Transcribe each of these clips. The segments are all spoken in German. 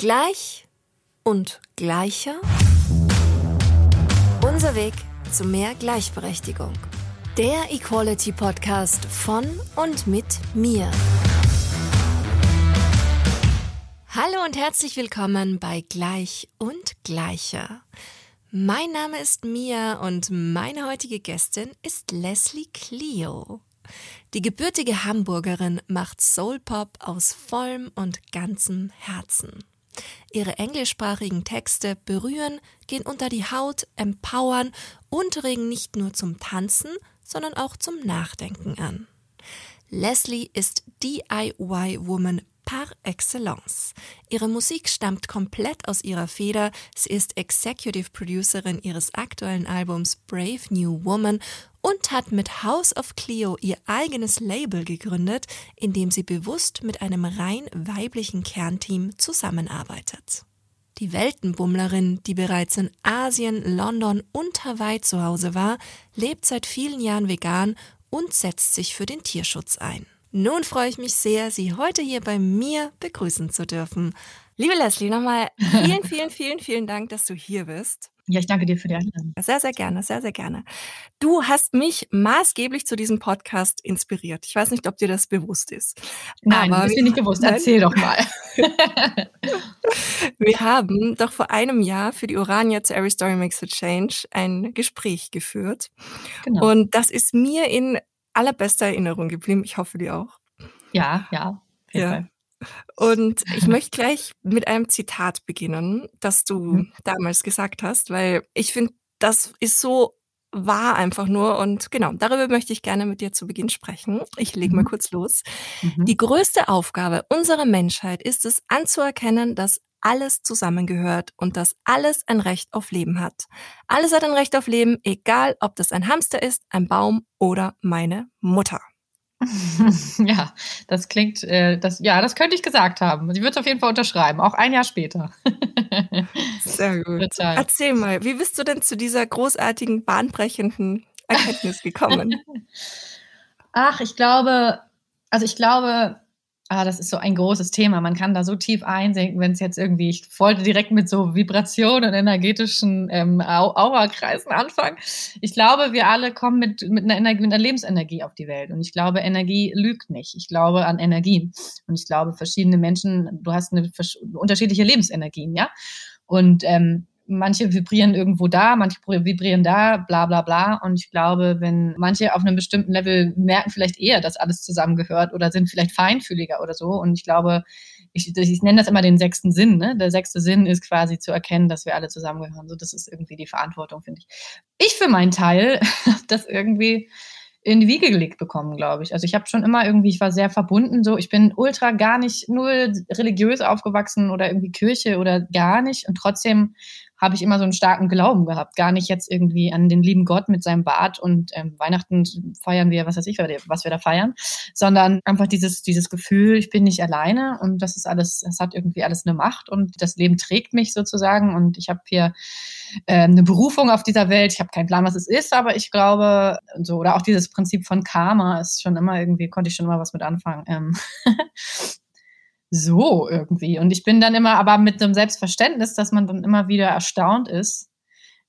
Gleich und gleicher. Unser Weg zu mehr Gleichberechtigung. Der Equality Podcast von und mit mir. Hallo und herzlich willkommen bei Gleich und Gleicher. Mein Name ist Mia und meine heutige Gästin ist Leslie Clio. Die gebürtige Hamburgerin macht Soulpop aus vollem und ganzem Herzen. Ihre englischsprachigen Texte berühren, gehen unter die Haut, empowern und regen nicht nur zum Tanzen, sondern auch zum Nachdenken an. Leslie ist DIY-Woman par excellence. Ihre Musik stammt komplett aus ihrer Feder. Sie ist Executive Producerin ihres aktuellen Albums Brave New Woman und hat mit House of Clio ihr eigenes Label gegründet, in dem sie bewusst mit einem rein weiblichen Kernteam zusammenarbeitet. Die Weltenbummlerin, die bereits in Asien, London und Hawaii zu Hause war, lebt seit vielen Jahren vegan und setzt sich für den Tierschutz ein. Nun freue ich mich sehr, Sie heute hier bei mir begrüßen zu dürfen. Liebe Leslie, nochmal vielen, vielen, vielen, vielen Dank, dass du hier bist. Ja, ich danke dir für die Einladung. Sehr, sehr gerne, sehr, sehr gerne. Du hast mich maßgeblich zu diesem Podcast inspiriert. Ich weiß nicht, ob dir das bewusst ist. Nein, Aber das ist nicht bewusst. Erzähl doch mal. wir haben doch vor einem Jahr für die Orania zu Every Story Makes a Change ein Gespräch geführt. Genau. Und das ist mir in allerbester Erinnerung geblieben. Ich hoffe, dir auch. Ja, ja. Ja. Und ich möchte gleich mit einem Zitat beginnen, das du damals gesagt hast, weil ich finde, das ist so wahr einfach nur. Und genau, darüber möchte ich gerne mit dir zu Beginn sprechen. Ich lege mal mhm. kurz los. Mhm. Die größte Aufgabe unserer Menschheit ist es, anzuerkennen, dass alles zusammengehört und dass alles ein Recht auf Leben hat. Alles hat ein Recht auf Leben, egal ob das ein Hamster ist, ein Baum oder meine Mutter. ja, das klingt, äh, das, ja, das könnte ich gesagt haben. Sie wird es auf jeden Fall unterschreiben, auch ein Jahr später. Sehr gut. Total. Erzähl mal, wie bist du denn zu dieser großartigen, bahnbrechenden Erkenntnis gekommen? Ach, ich glaube, also ich glaube, Ah, das ist so ein großes Thema. Man kann da so tief einsinken, wenn es jetzt irgendwie, ich wollte direkt mit so Vibrationen und energetischen ähm, Aura-Kreisen anfangen. Ich glaube, wir alle kommen mit, mit, einer Energie, mit einer Lebensenergie auf die Welt. Und ich glaube, Energie lügt nicht. Ich glaube an Energie. Und ich glaube, verschiedene Menschen, du hast eine unterschiedliche Lebensenergien, ja. Und ähm, manche vibrieren irgendwo da, manche vibrieren da, bla bla bla. Und ich glaube, wenn manche auf einem bestimmten Level merken vielleicht eher, dass alles zusammengehört oder sind vielleicht feinfühliger oder so. Und ich glaube, ich, ich nenne das immer den sechsten Sinn. Ne? Der sechste Sinn ist quasi zu erkennen, dass wir alle zusammengehören. So, das ist irgendwie die Verantwortung, finde ich. Ich für meinen Teil das irgendwie in die Wiege gelegt bekommen, glaube ich. Also ich habe schon immer irgendwie, ich war sehr verbunden, so ich bin ultra gar nicht nur religiös aufgewachsen oder irgendwie Kirche oder gar nicht und trotzdem habe ich immer so einen starken Glauben gehabt. Gar nicht jetzt irgendwie an den lieben Gott mit seinem Bart und ähm, Weihnachten feiern wir, was weiß ich, was wir da feiern, sondern einfach dieses, dieses Gefühl, ich bin nicht alleine und das ist alles, es hat irgendwie alles eine Macht und das Leben trägt mich sozusagen und ich habe hier äh, eine Berufung auf dieser Welt. Ich habe keinen Plan, was es ist, aber ich glaube, so, oder auch dieses Prinzip von Karma ist schon immer irgendwie, konnte ich schon immer was mit anfangen. Ähm so irgendwie. Und ich bin dann immer aber mit dem Selbstverständnis, dass man dann immer wieder erstaunt ist,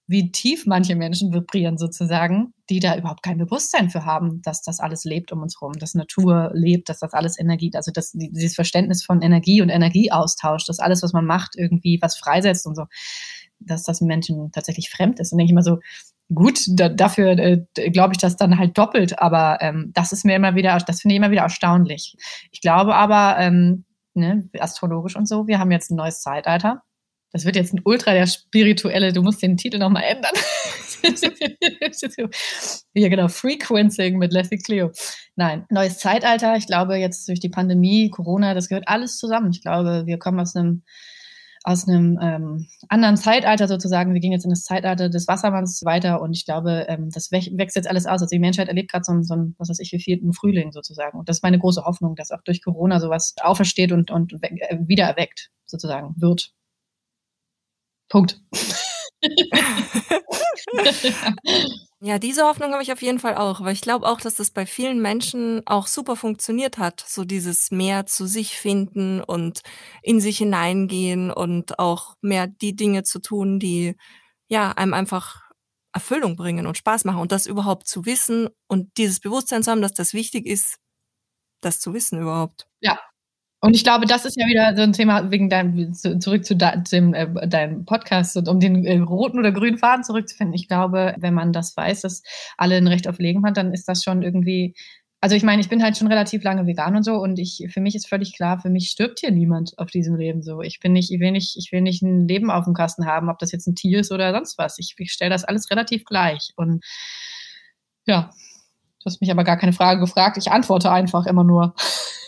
wie tief manche Menschen vibrieren sozusagen, die da überhaupt kein Bewusstsein für haben, dass das alles lebt um uns herum, dass Natur lebt, dass das alles Energie, also das, dieses Verständnis von Energie und Energieaustausch, dass alles, was man macht, irgendwie was freisetzt und so, dass das Menschen tatsächlich fremd ist. Und denke ich immer so, gut, da, dafür äh, glaube ich das dann halt doppelt, aber ähm, das ist mir immer wieder, das finde ich immer wieder erstaunlich. Ich glaube aber, ähm, ne, astrologisch und so. Wir haben jetzt ein neues Zeitalter. Das wird jetzt ein ultra der spirituelle, du musst den Titel nochmal ändern. ja, genau, Frequencing mit Leslie Cleo. Nein, neues Zeitalter. Ich glaube, jetzt durch die Pandemie, Corona, das gehört alles zusammen. Ich glaube, wir kommen aus einem aus einem ähm, anderen Zeitalter sozusagen. Wir gehen jetzt in das Zeitalter des Wassermanns weiter und ich glaube, ähm, das wächst jetzt alles aus. Also die Menschheit erlebt gerade so, so ein, was weiß ich, wie vierten Frühling sozusagen. Und das ist meine große Hoffnung, dass auch durch Corona sowas aufersteht und, und äh, wieder erweckt sozusagen wird. Punkt. Ja, diese Hoffnung habe ich auf jeden Fall auch, weil ich glaube auch, dass das bei vielen Menschen auch super funktioniert hat, so dieses mehr zu sich finden und in sich hineingehen und auch mehr die Dinge zu tun, die ja einem einfach Erfüllung bringen und Spaß machen und das überhaupt zu wissen und dieses Bewusstsein zu haben, dass das wichtig ist, das zu wissen überhaupt. Ja, und ich glaube, das ist ja wieder so ein Thema wegen deinem, zurück zu dem, äh, deinem Podcast und um den äh, roten oder grünen Faden zurückzufinden. Ich glaube, wenn man das weiß, dass alle ein Recht auf Leben hat, dann ist das schon irgendwie, also ich meine, ich bin halt schon relativ lange vegan und so und ich, für mich ist völlig klar, für mich stirbt hier niemand auf diesem Leben so. Ich bin nicht, ich will nicht, ich will nicht ein Leben auf dem Kasten haben, ob das jetzt ein Tier ist oder sonst was. Ich, ich stelle das alles relativ gleich und ja, du hast mich aber gar keine Frage gefragt. Ich antworte einfach immer nur.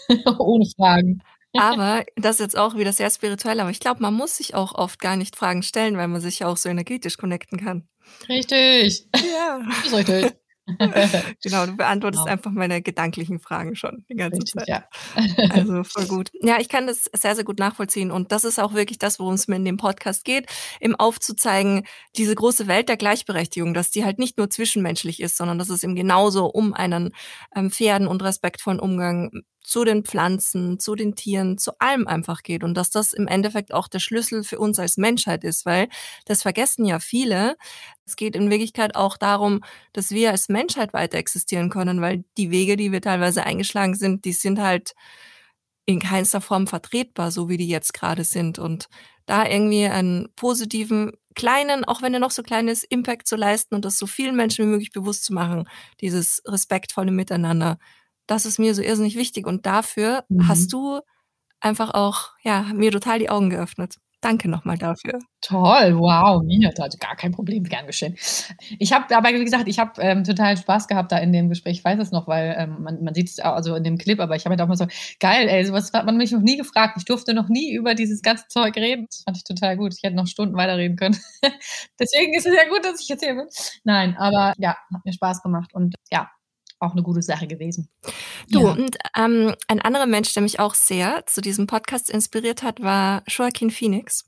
Ohne Fragen. Aber das ist jetzt auch wieder sehr spirituell, aber ich glaube, man muss sich auch oft gar nicht Fragen stellen, weil man sich ja auch so energetisch connecten kann. Richtig. Ja. Richtig. genau, du beantwortest genau. einfach meine gedanklichen Fragen schon die ganze Richtig, Zeit. Ja. also voll gut. Ja, ich kann das sehr, sehr gut nachvollziehen. Und das ist auch wirklich das, worum es mir in dem Podcast geht, eben aufzuzeigen, diese große Welt der Gleichberechtigung, dass die halt nicht nur zwischenmenschlich ist, sondern dass es eben genauso um einen ähm, fairen und respektvollen Umgang zu den Pflanzen, zu den Tieren, zu allem einfach geht und dass das im Endeffekt auch der Schlüssel für uns als Menschheit ist, weil das vergessen ja viele. Es geht in Wirklichkeit auch darum, dass wir als Menschheit weiter existieren können, weil die Wege, die wir teilweise eingeschlagen sind, die sind halt in keinster Form vertretbar, so wie die jetzt gerade sind und da irgendwie einen positiven, kleinen, auch wenn er noch so klein ist, Impact zu leisten und das so vielen Menschen wie möglich bewusst zu machen, dieses respektvolle Miteinander das ist mir so irrsinnig wichtig. Und dafür mhm. hast du einfach auch, ja, mir total die Augen geöffnet. Danke nochmal dafür. Toll, wow, Nina, also gar kein Problem, gern geschehen. Ich habe aber, wie gesagt, ich habe ähm, total Spaß gehabt da in dem Gespräch. Ich weiß es noch, weil ähm, man, man sieht es also in dem Clip, aber ich habe halt auch mal so, geil, ey, sowas hat man mich noch nie gefragt. Ich durfte noch nie über dieses ganze Zeug reden. Das fand ich total gut. Ich hätte noch Stunden weiterreden können. Deswegen ist es ja gut, dass ich jetzt hier bin. Nein, aber ja, hat mir Spaß gemacht und ja, auch eine gute Sache gewesen. Du, ja. und ähm, ein anderer Mensch, der mich auch sehr zu diesem Podcast inspiriert hat, war Joaquin Phoenix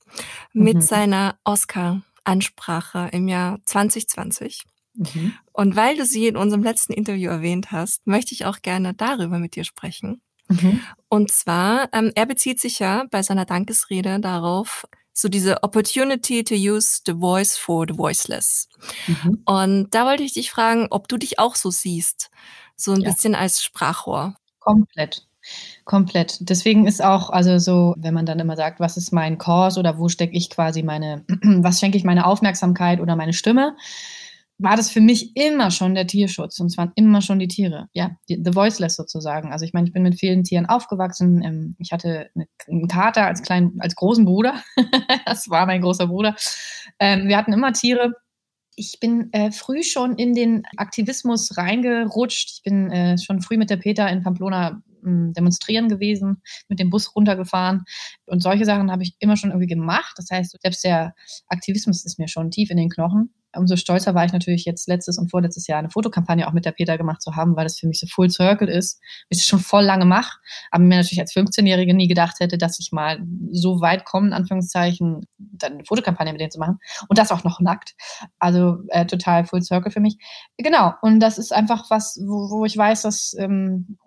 mit mhm. seiner Oscar-Ansprache im Jahr 2020. Mhm. Und weil du sie in unserem letzten Interview erwähnt hast, möchte ich auch gerne darüber mit dir sprechen. Mhm. Und zwar, ähm, er bezieht sich ja bei seiner Dankesrede darauf, so diese Opportunity to use the voice for the voiceless. Mhm. Und da wollte ich dich fragen, ob du dich auch so siehst, so ein ja. bisschen als Sprachrohr. Komplett. Komplett. Deswegen ist auch, also so, wenn man dann immer sagt, was ist mein Kurs oder wo stecke ich quasi meine, was schenke ich meine Aufmerksamkeit oder meine Stimme, war das für mich immer schon der Tierschutz und waren immer schon die Tiere, ja, die, the voiceless sozusagen. Also ich meine, ich bin mit vielen Tieren aufgewachsen. Ähm, ich hatte einen Kater als kleinen, als großen Bruder. das war mein großer Bruder. Ähm, wir hatten immer Tiere. Ich bin äh, früh schon in den Aktivismus reingerutscht. Ich bin äh, schon früh mit der Peter in Pamplona demonstrieren gewesen, mit dem Bus runtergefahren. Und solche Sachen habe ich immer schon irgendwie gemacht. Das heißt, selbst der Aktivismus ist mir schon tief in den Knochen umso stolzer war ich natürlich jetzt letztes und vorletztes Jahr eine Fotokampagne auch mit der Peter gemacht zu haben, weil das für mich so Full Circle ist, ich es schon voll lange mache, aber mir natürlich als 15-Jährige nie gedacht hätte, dass ich mal so weit komme, in Anführungszeichen, dann eine Fotokampagne mit denen zu machen und das auch noch nackt. Also äh, total Full Circle für mich. Genau, und das ist einfach was, wo, wo ich weiß, dass ähm,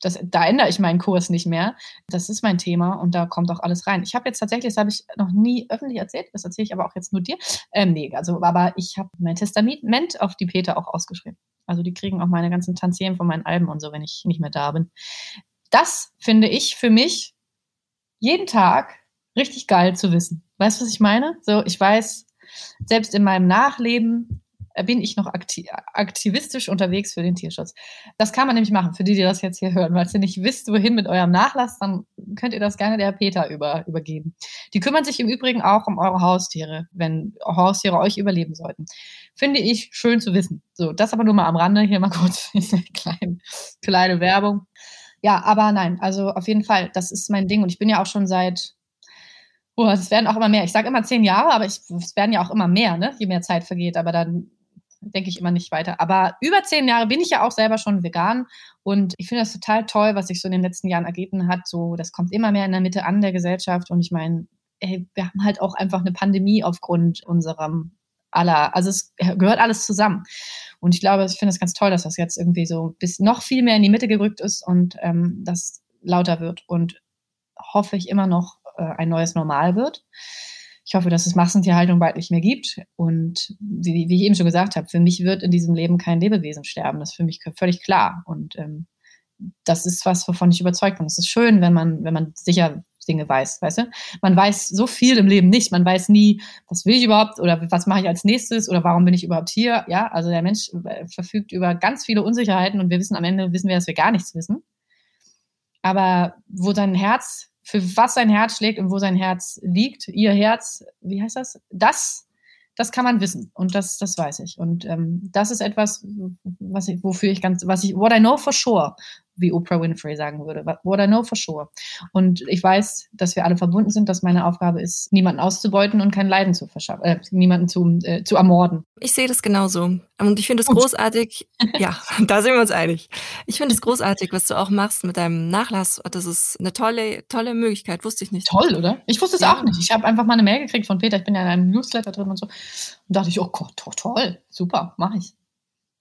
das, da ändere ich meinen Kurs nicht mehr. Das ist mein Thema und da kommt auch alles rein. Ich habe jetzt tatsächlich, das habe ich noch nie öffentlich erzählt, das erzähle ich aber auch jetzt nur dir. Ähm, nee, also, aber ich habe mein Testament auf die Peter auch ausgeschrieben. Also die kriegen auch meine ganzen Tantiemen von meinen Alben und so, wenn ich nicht mehr da bin. Das finde ich für mich jeden Tag richtig geil zu wissen. Weißt du, was ich meine? So, ich weiß, selbst in meinem Nachleben bin ich noch akti aktivistisch unterwegs für den Tierschutz. Das kann man nämlich machen, für die, die das jetzt hier hören. Weil ihr nicht wisst, wohin mit eurem Nachlass, dann könnt ihr das gerne der Peter über, übergeben. Die kümmern sich im Übrigen auch um eure Haustiere, wenn Haustiere euch überleben sollten. Finde ich schön zu wissen. So, das aber nur mal am Rande. Hier mal kurz eine kleine, kleine Werbung. Ja, aber nein, also auf jeden Fall, das ist mein Ding. Und ich bin ja auch schon seit Boah, es werden auch immer mehr. Ich sage immer zehn Jahre, aber ich, es werden ja auch immer mehr, ne? je mehr Zeit vergeht. Aber dann denke ich immer nicht weiter. Aber über zehn Jahre bin ich ja auch selber schon vegan und ich finde das total toll, was sich so in den letzten Jahren ergeben hat. So, das kommt immer mehr in der Mitte an der Gesellschaft und ich meine, wir haben halt auch einfach eine Pandemie aufgrund unserem aller, also es gehört alles zusammen. Und ich glaube, ich finde es ganz toll, dass das jetzt irgendwie so bis noch viel mehr in die Mitte gerückt ist und ähm, das lauter wird und hoffe ich immer noch äh, ein neues Normal wird. Ich hoffe, dass es Massentierhaltung bald nicht mehr gibt. Und wie, wie ich eben schon gesagt habe, für mich wird in diesem Leben kein Lebewesen sterben. Das ist für mich völlig klar. Und ähm, das ist was, wovon ich überzeugt bin. Es ist schön, wenn man, wenn man sicher Dinge weiß, weißt du? Man weiß so viel im Leben nicht. Man weiß nie, was will ich überhaupt oder was mache ich als nächstes oder warum bin ich überhaupt hier? Ja, also der Mensch äh, verfügt über ganz viele Unsicherheiten und wir wissen am Ende, wissen wir, dass wir gar nichts wissen. Aber wo sein Herz, für was sein Herz schlägt und wo sein Herz liegt, ihr Herz, wie heißt das? Das das kann man wissen und das, das weiß ich. Und ähm, das ist etwas, was ich, wofür ich ganz, was ich, what I know for sure, wie Oprah Winfrey sagen würde. What I know for sure. Und ich weiß, dass wir alle verbunden sind, dass meine Aufgabe ist, niemanden auszubeuten und kein Leiden zu verschaffen, äh, niemanden zu, äh, zu ermorden. Ich sehe das genauso. Und ich finde es großartig. ja, da sind wir uns einig. Ich finde es großartig, was du auch machst mit deinem Nachlass. Das ist eine tolle, tolle Möglichkeit. Wusste ich nicht. Toll, oder? Ich wusste es ja. auch nicht. Ich habe einfach mal eine Mail gekriegt von Peter. Ich bin ja in einem Newsletter drin und so. Und dachte ich, oh Gott, toll, super, mache ich.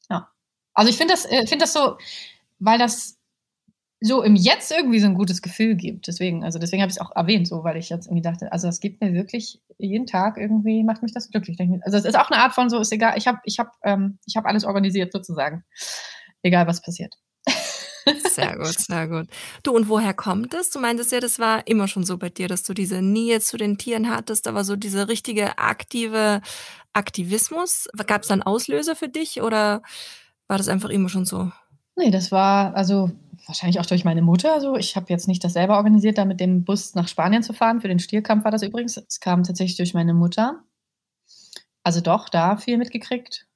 Ja. Also ich finde das, äh, finde das so, weil das so im Jetzt irgendwie so ein gutes Gefühl gibt. Deswegen, also deswegen habe ich es auch erwähnt, so, weil ich jetzt irgendwie dachte, also es gibt mir wirklich jeden Tag irgendwie, macht mich das glücklich. Also es ist auch eine Art von so, ist egal, ich habe ich hab, ähm, ich hab alles organisiert sozusagen. Egal, was passiert. Sehr gut, sehr gut. Du, und woher kommt es? Du meintest ja, das war immer schon so bei dir, dass du diese Nähe zu den Tieren hattest, aber so diese richtige aktive Aktivismus. Gab es dann Auslöser für dich oder war das einfach immer schon so? Nee, das war, also wahrscheinlich auch durch meine Mutter so. Ich habe jetzt nicht das selber organisiert, da mit dem Bus nach Spanien zu fahren. Für den Stierkampf war das übrigens. Es kam tatsächlich durch meine Mutter. Also doch, da viel mitgekriegt.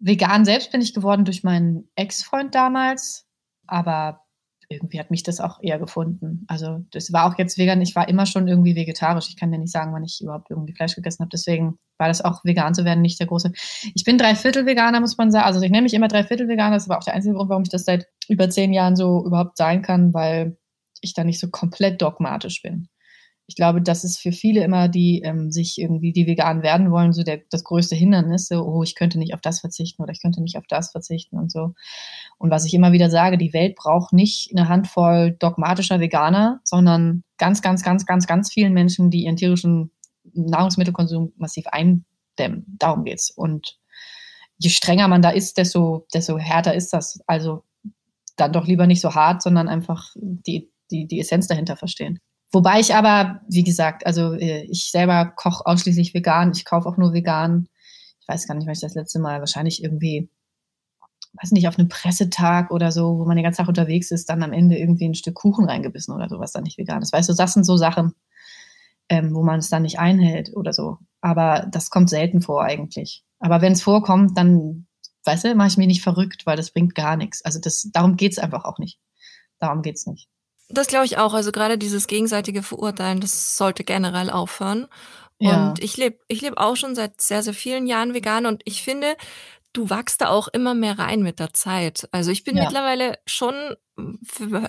Vegan selbst bin ich geworden durch meinen Ex-Freund damals. Aber irgendwie hat mich das auch eher gefunden. Also das war auch jetzt vegan. Ich war immer schon irgendwie vegetarisch. Ich kann ja nicht sagen, wann ich überhaupt irgendwie Fleisch gegessen habe. Deswegen war das auch vegan zu werden nicht der große. Ich bin dreiviertel Veganer, muss man sagen. Also ich nenne mich immer dreiviertel Veganer. Das aber auch der einzige Grund, warum ich das seit über zehn Jahren so überhaupt sein kann, weil ich da nicht so komplett dogmatisch bin ich glaube, das ist für viele immer, die ähm, sich irgendwie, die vegan werden wollen, so der, das größte Hindernis. So, oh, ich könnte nicht auf das verzichten oder ich könnte nicht auf das verzichten und so. Und was ich immer wieder sage, die Welt braucht nicht eine Handvoll dogmatischer Veganer, sondern ganz, ganz, ganz, ganz, ganz vielen Menschen, die ihren tierischen Nahrungsmittelkonsum massiv eindämmen. Darum geht's. Und je strenger man da ist, desto, desto härter ist das. Also dann doch lieber nicht so hart, sondern einfach die, die, die Essenz dahinter verstehen. Wobei ich aber, wie gesagt, also äh, ich selber koche ausschließlich vegan. Ich kaufe auch nur vegan. Ich weiß gar nicht, wann ich das letzte Mal wahrscheinlich irgendwie, weiß nicht, auf einem Pressetag oder so, wo man den ganzen Tag unterwegs ist, dann am Ende irgendwie ein Stück Kuchen reingebissen oder sowas dann nicht vegan ist. Weißt du, das sind so Sachen, ähm, wo man es dann nicht einhält oder so. Aber das kommt selten vor eigentlich. Aber wenn es vorkommt, dann, weißt du, mache ich mich nicht verrückt, weil das bringt gar nichts. Also das, darum geht's einfach auch nicht. Darum geht's nicht. Das glaube ich auch. Also gerade dieses gegenseitige Verurteilen, das sollte generell aufhören. Ja. Und ich lebe ich leb auch schon seit sehr, sehr vielen Jahren vegan und ich finde, du wachst da auch immer mehr rein mit der Zeit. Also ich bin ja. mittlerweile schon,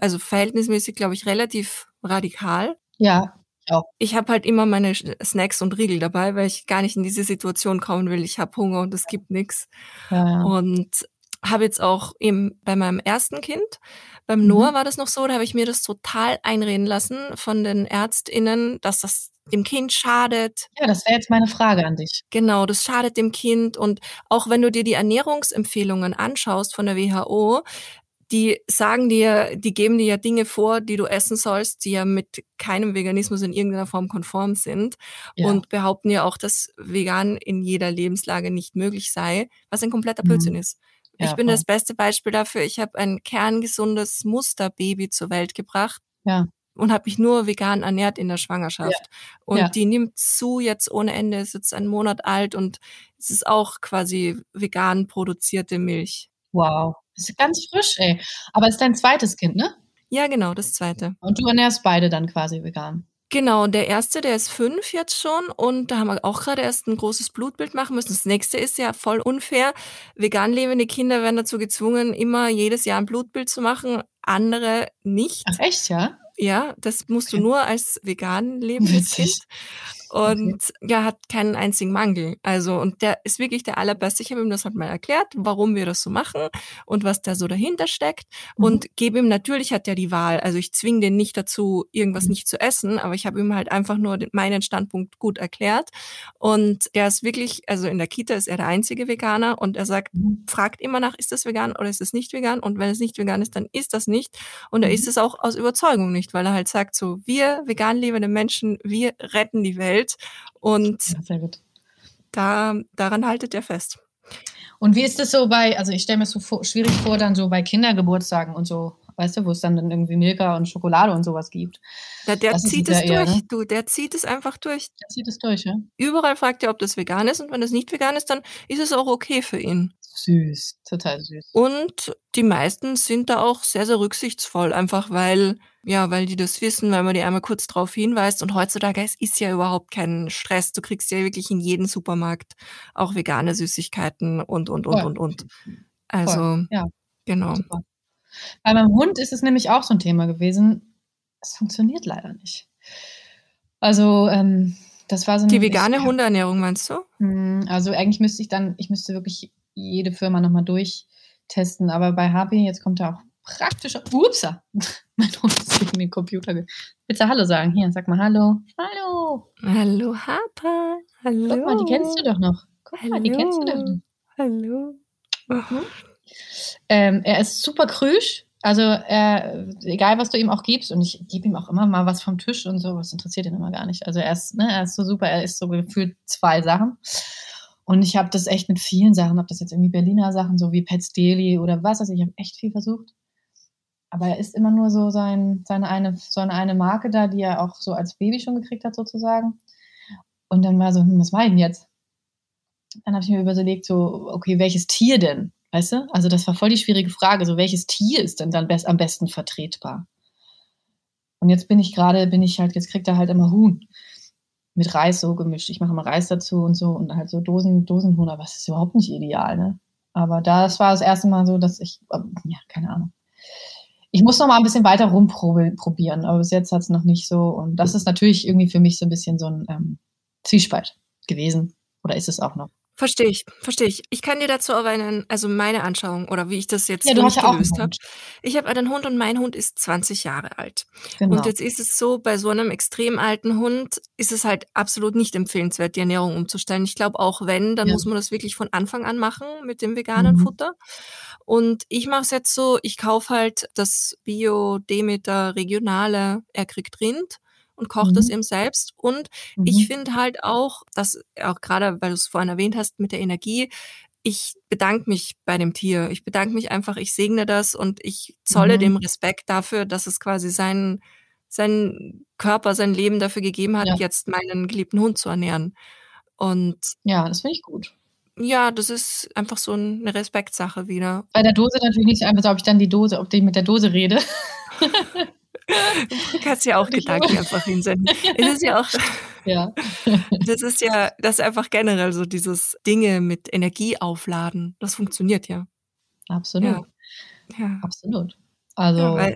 also verhältnismäßig, glaube ich, relativ radikal. Ja. Auch. Ich habe halt immer meine Snacks und Riegel dabei, weil ich gar nicht in diese Situation kommen will. Ich habe Hunger und es gibt nichts. Ja. Und habe jetzt auch eben bei meinem ersten Kind, beim mhm. Noah war das noch so, da habe ich mir das total einreden lassen von den ÄrztInnen, dass das dem Kind schadet. Ja, das wäre jetzt meine Frage an dich. Genau, das schadet dem Kind. Und auch wenn du dir die Ernährungsempfehlungen anschaust von der WHO, die sagen dir, die geben dir ja Dinge vor, die du essen sollst, die ja mit keinem Veganismus in irgendeiner Form konform sind ja. und behaupten ja auch, dass vegan in jeder Lebenslage nicht möglich sei, was ein kompletter Blödsinn mhm. ist. Ja, ich bin voll. das beste Beispiel dafür. Ich habe ein kerngesundes Musterbaby zur Welt gebracht. Ja. Und habe mich nur vegan ernährt in der Schwangerschaft. Ja. Und die nimmt zu jetzt ohne Ende, ist jetzt ein Monat alt und es ist auch quasi vegan produzierte Milch. Wow. Das ist ganz frisch, ey. Aber es ist dein zweites Kind, ne? Ja, genau, das zweite. Und du ernährst beide dann quasi vegan. Genau, der erste, der ist fünf jetzt schon und da haben wir auch gerade erst ein großes Blutbild machen müssen. Das nächste ist ja voll unfair. Vegan lebende Kinder werden dazu gezwungen, immer jedes Jahr ein Blutbild zu machen, andere nicht. Ach echt, ja? Ja, das musst du nur als vegan lebendes Kind. Und okay. ja, hat keinen einzigen Mangel. Also, und der ist wirklich der allerbeste. Ich habe ihm das halt mal erklärt, warum wir das so machen und was da so dahinter steckt. Mhm. Und gebe ihm natürlich hat er die Wahl. Also ich zwinge den nicht dazu, irgendwas mhm. nicht zu essen, aber ich habe ihm halt einfach nur den, meinen Standpunkt gut erklärt. Und er ist wirklich, also in der Kita ist er der einzige Veganer und er sagt, mhm. fragt immer nach, ist das vegan oder ist es nicht vegan? Und wenn es nicht vegan ist, dann ist das nicht. Und er mhm. ist es auch aus Überzeugung nicht, weil er halt sagt so, wir vegan lebende Menschen, wir retten die Welt. Und ja, da, daran haltet er fest. Und wie ist es so bei, also ich stelle mir so vor, schwierig vor, dann so bei Kindergeburtstagen und so, weißt du, wo es dann, dann irgendwie Milka und Schokolade und sowas gibt. Ja, der das zieht es durch, eher, ne? du, der zieht es einfach durch. Der zieht es durch, ja. Überall fragt er, ob das vegan ist und wenn es nicht vegan ist, dann ist es auch okay für ihn. Süß, total süß. Und die meisten sind da auch sehr, sehr rücksichtsvoll, einfach weil, ja, weil die das wissen, weil man die einmal kurz darauf hinweist. Und heutzutage, es ist ja überhaupt kein Stress. Du kriegst ja wirklich in jedem Supermarkt auch vegane Süßigkeiten und, und, und, Voll. und, und. Also, Voll. ja. Genau. Super. Bei meinem Hund ist es nämlich auch so ein Thema gewesen. Es funktioniert leider nicht. Also, ähm, das war so Die vegane Hundeernährung meinst du? Hm, also eigentlich müsste ich dann, ich müsste wirklich jede Firma nochmal durchtesten. Aber bei HP, jetzt kommt da auch praktischer. Upsa! mein Hund ist gegen den Computer. Willst du Hallo sagen? Hier, sag mal Hallo. Hallo. Hallo, Harper. Hallo. Guck mal, die kennst du doch noch. Guck Hallo. mal, die kennst du doch noch. Hallo. Mhm. Ähm, er ist super krüsch. Also er, egal was du ihm auch gibst, und ich gebe ihm auch immer mal was vom Tisch und so, was interessiert ihn immer gar nicht. Also er ist, ne, er ist so super, er ist so gefühlt zwei Sachen. Und ich habe das echt mit vielen Sachen, ob das jetzt irgendwie Berliner Sachen, so wie Pets Daily oder was, also ich habe echt viel versucht. Aber er ist immer nur so sein, seine eine, so eine Marke da, die er auch so als Baby schon gekriegt hat, sozusagen. Und dann war so, hm, was war denn jetzt? Dann habe ich mir überlegt, so, okay, welches Tier denn? Weißt du? Also das war voll die schwierige Frage. So, welches Tier ist denn dann best, am besten vertretbar? Und jetzt bin ich gerade, bin ich halt, jetzt kriegt er halt immer Huhn mit Reis so gemischt. Ich mache immer Reis dazu und so und halt so Dosen, Dosenhuhn, aber es ist überhaupt nicht ideal, ne? Aber das war das erste Mal so, dass ich, ähm, ja, keine Ahnung. Ich muss noch mal ein bisschen weiter rumprobieren, aber bis jetzt hat es noch nicht so. Und das ist natürlich irgendwie für mich so ein bisschen so ein ähm, Zwiespalt gewesen. Oder ist es auch noch? Verstehe ich, verstehe ich. Ich kann dir dazu aber einen, also meine Anschauung oder wie ich das jetzt ja, ja gelöst habe. Ich habe einen Hund und mein Hund ist 20 Jahre alt. Genau. Und jetzt ist es so, bei so einem extrem alten Hund ist es halt absolut nicht empfehlenswert, die Ernährung umzustellen. Ich glaube, auch wenn, dann ja. muss man das wirklich von Anfang an machen mit dem veganen mhm. Futter. Und ich mache es jetzt so, ich kaufe halt das Bio, Demeter, Regionale, er kriegt Rind und kocht mhm. es eben selbst. Und mhm. ich finde halt auch, dass auch gerade, weil du es vorhin erwähnt hast mit der Energie, ich bedanke mich bei dem Tier. Ich bedanke mich einfach, ich segne das und ich zolle mhm. dem Respekt dafür, dass es quasi seinen, seinen Körper, sein Leben dafür gegeben hat, ja. jetzt meinen geliebten Hund zu ernähren. Und ja, das finde ich gut. Ja, das ist einfach so eine Respektsache wieder. Bei der Dose natürlich nicht so einfach, ob ich dann die Dose, ob ich mit der Dose rede. Du kannst ja auch Gedanken einfach hinsenden. Es ist ja auch, ja. das ist ja, das ist einfach generell so dieses Dinge mit Energie aufladen. Das funktioniert ja. Absolut. Ja. ja. Absolut. Also. Ja,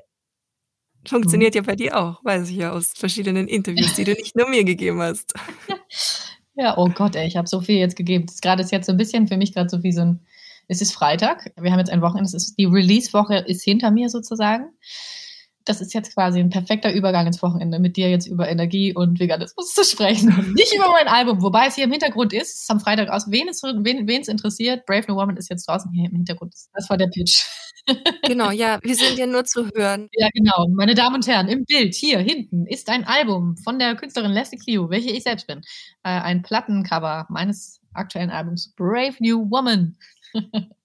funktioniert hm. ja bei dir auch, weiß ich ja aus verschiedenen Interviews, die du nicht nur mir gegeben hast. Ja, oh Gott, ey, ich habe so viel jetzt gegeben. Gerade ist jetzt so ein bisschen für mich gerade so wie so ein, es ist Freitag, wir haben jetzt ein Wochenende, es ist, die Release-Woche ist hinter mir sozusagen das ist jetzt quasi ein perfekter Übergang ins Wochenende, mit dir jetzt über Energie und Veganismus zu sprechen und nicht über mein Album, wobei es hier im Hintergrund ist, es ist am Freitag aus. Wen es, wen, wen es interessiert, Brave New Woman ist jetzt draußen hier im Hintergrund. Das war der Pitch. Genau, ja, wir sind ja nur zu hören. Ja, genau. Meine Damen und Herren, im Bild hier hinten ist ein Album von der Künstlerin Leslie Clio, welche ich selbst bin. Äh, ein Plattencover meines aktuellen Albums Brave New Woman.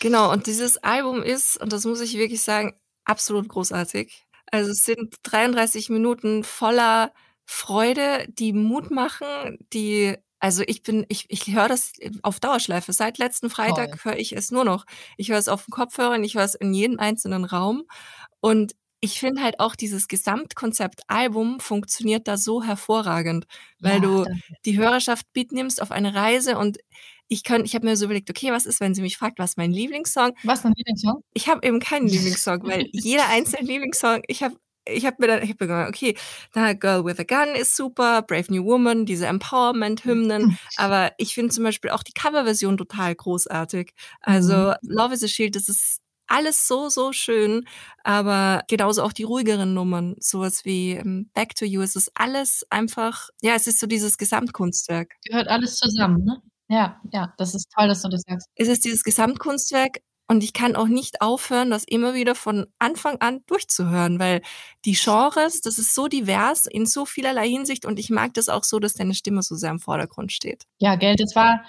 Genau, und dieses Album ist, und das muss ich wirklich sagen, absolut großartig. Also es sind 33 Minuten voller Freude, die Mut machen, die also ich bin, ich, ich höre das auf Dauerschleife. Seit letzten Freitag höre ich es nur noch. Ich höre es auf dem Kopfhörer, ich höre es in jedem einzelnen Raum. Und ich finde halt auch dieses Gesamtkonzept Album funktioniert da so hervorragend, weil ja, du danke. die Hörerschaft mitnimmst auf eine Reise und ich könnte, ich habe mir so überlegt, okay, was ist, wenn sie mich fragt, was ist mein Lieblingssong? Was ist dein Lieblingssong? Ich habe eben keinen Lieblingssong, weil jeder einzelne Lieblingssong, ich habe ich habe mir dann, ich habe mir gedacht, okay, da Girl with a Gun ist super, Brave New Woman, diese Empowerment-Hymnen, aber ich finde zum Beispiel auch die Coverversion total großartig. Also mhm. Love is a Shield, das ist alles so, so schön, aber genauso auch die ruhigeren Nummern, sowas wie ähm, Back to You, es ist alles einfach, ja, es ist so dieses Gesamtkunstwerk. Gehört alles zusammen, ne? Ja, ja, das ist toll, dass du das sagst. Es ist dieses Gesamtkunstwerk und ich kann auch nicht aufhören, das immer wieder von Anfang an durchzuhören, weil die Genres, das ist so divers in so vielerlei Hinsicht und ich mag das auch so, dass deine Stimme so sehr im Vordergrund steht. Ja, Geld, das war,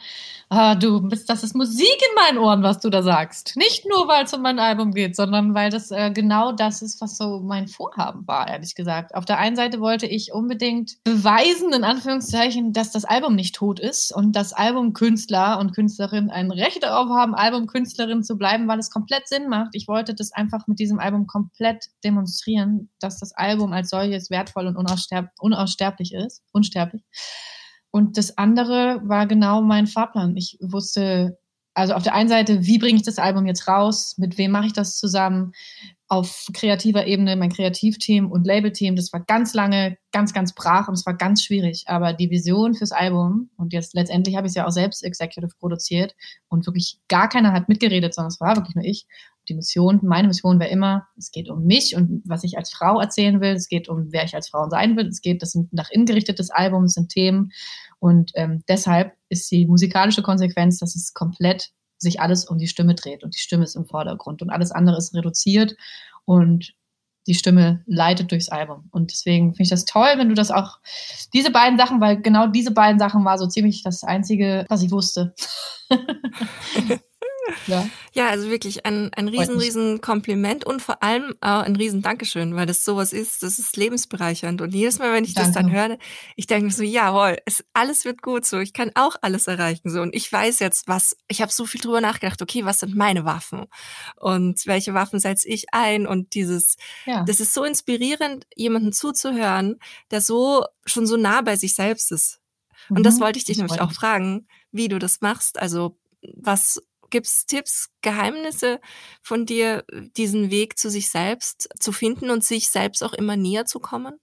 ah, du bist, das ist Musik in meinen Ohren, was du da sagst. Nicht nur, weil es um mein Album geht, sondern weil das äh, genau das ist, was so mein Vorhaben war, ehrlich gesagt. Auf der einen Seite wollte ich unbedingt beweisen, in Anführungszeichen, dass das Album nicht tot ist und dass Albumkünstler und Künstlerinnen ein Recht darauf haben, Albumkünstlerin zu bleiben bleiben, weil es komplett Sinn macht. Ich wollte das einfach mit diesem Album komplett demonstrieren, dass das Album als solches wertvoll und unaussterb unaussterblich ist, unsterblich. Und das andere war genau mein Fahrplan. Ich wusste, also auf der einen Seite, wie bringe ich das Album jetzt raus? Mit wem mache ich das zusammen? Auf kreativer Ebene, mein Kreativteam und Labelteam, das war ganz lange ganz, ganz brach und es war ganz schwierig. Aber die Vision fürs Album, und jetzt letztendlich habe ich es ja auch selbst executive produziert und wirklich gar keiner hat mitgeredet, sondern es war wirklich nur ich. Die Mission, meine Mission wäre immer, es geht um mich und was ich als Frau erzählen will, es geht um, wer ich als Frau sein will, es geht, das sind nach innen gerichtetes Album, es sind Themen und ähm, deshalb ist die musikalische Konsequenz, dass es komplett sich alles um die Stimme dreht und die Stimme ist im Vordergrund und alles andere ist reduziert und die Stimme leitet durchs Album. Und deswegen finde ich das toll, wenn du das auch, diese beiden Sachen, weil genau diese beiden Sachen war so ziemlich das Einzige, was ich wusste. Ja. ja, also wirklich ein, ein riesen, riesen Kompliment und vor allem auch ein riesen Dankeschön, weil das sowas ist, das ist lebensbereichernd. Und jedes Mal, wenn ich Danke. das dann höre, ich denke mir so, jawohl, es, alles wird gut so, ich kann auch alles erreichen so. Und ich weiß jetzt, was, ich habe so viel drüber nachgedacht, okay, was sind meine Waffen? Und welche Waffen setze ich ein? Und dieses, ja. das ist so inspirierend, jemanden zuzuhören, der so schon so nah bei sich selbst ist. Und mhm, das wollte ich dich nämlich auch fragen, wie du das machst. Also was Gibt es Tipps, Geheimnisse von dir, diesen Weg zu sich selbst zu finden und sich selbst auch immer näher zu kommen?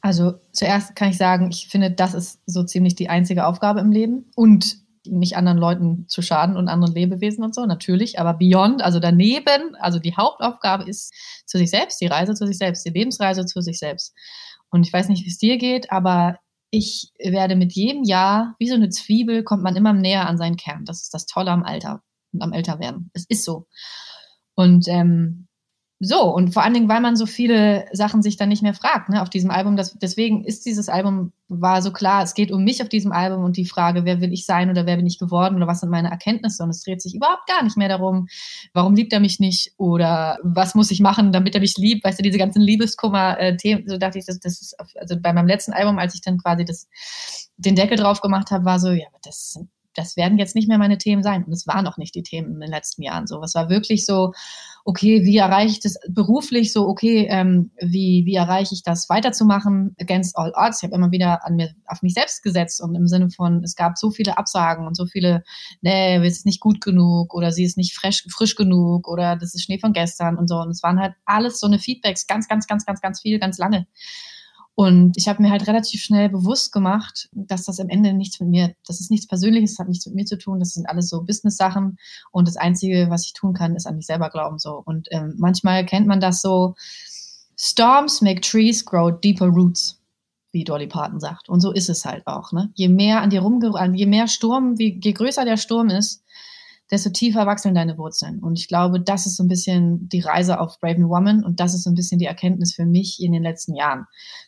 Also zuerst kann ich sagen, ich finde, das ist so ziemlich die einzige Aufgabe im Leben und nicht anderen Leuten zu schaden und anderen Lebewesen und so, natürlich, aber beyond, also daneben, also die Hauptaufgabe ist zu sich selbst, die Reise zu sich selbst, die Lebensreise zu sich selbst. Und ich weiß nicht, wie es dir geht, aber ich werde mit jedem Jahr, wie so eine Zwiebel, kommt man immer näher an seinen Kern. Das ist das Tolle am Alter und am Älterwerden. Es ist so. Und ähm, so, und vor allen Dingen, weil man so viele Sachen sich dann nicht mehr fragt, ne, auf diesem Album. Das, deswegen ist dieses Album, war so klar, es geht um mich auf diesem Album und die Frage, wer will ich sein oder wer bin ich geworden oder was sind meine Erkenntnisse. Und es dreht sich überhaupt gar nicht mehr darum, warum liebt er mich nicht oder was muss ich machen, damit er mich liebt. Weißt du, diese ganzen Liebeskummer-Themen, so dachte ich, das, das ist, also bei meinem letzten Album, als ich dann quasi das, den Deckel drauf gemacht habe, war so, ja, das sind das werden jetzt nicht mehr meine Themen sein. Und es waren auch nicht die Themen in den letzten Jahren so. Es war wirklich so, okay, wie erreiche ich das beruflich so, okay, ähm, wie, wie erreiche ich das weiterzumachen against all odds? Ich habe immer wieder an mir, auf mich selbst gesetzt und im Sinne von, es gab so viele Absagen und so viele, nee, es ist nicht gut genug oder sie ist nicht frisch, frisch genug oder das ist Schnee von gestern und so. Und es waren halt alles so eine Feedbacks, ganz, ganz, ganz, ganz, ganz viel, ganz lange. Und ich habe mir halt relativ schnell bewusst gemacht, dass das am Ende nichts mit mir, das ist nichts Persönliches, das hat nichts mit mir zu tun, das sind alles so Business-Sachen und das Einzige, was ich tun kann, ist an mich selber glauben so. Und ähm, manchmal kennt man das so, Storms make trees grow deeper roots, wie Dolly Parton sagt. Und so ist es halt auch. Ne? Je mehr an dir rumge, je mehr Sturm, wie, je größer der Sturm ist, desto tiefer wachsen deine Wurzeln. Und ich glaube, das ist so ein bisschen die Reise auf Brave New Woman und das ist so ein bisschen die Erkenntnis für mich in den letzten Jahren.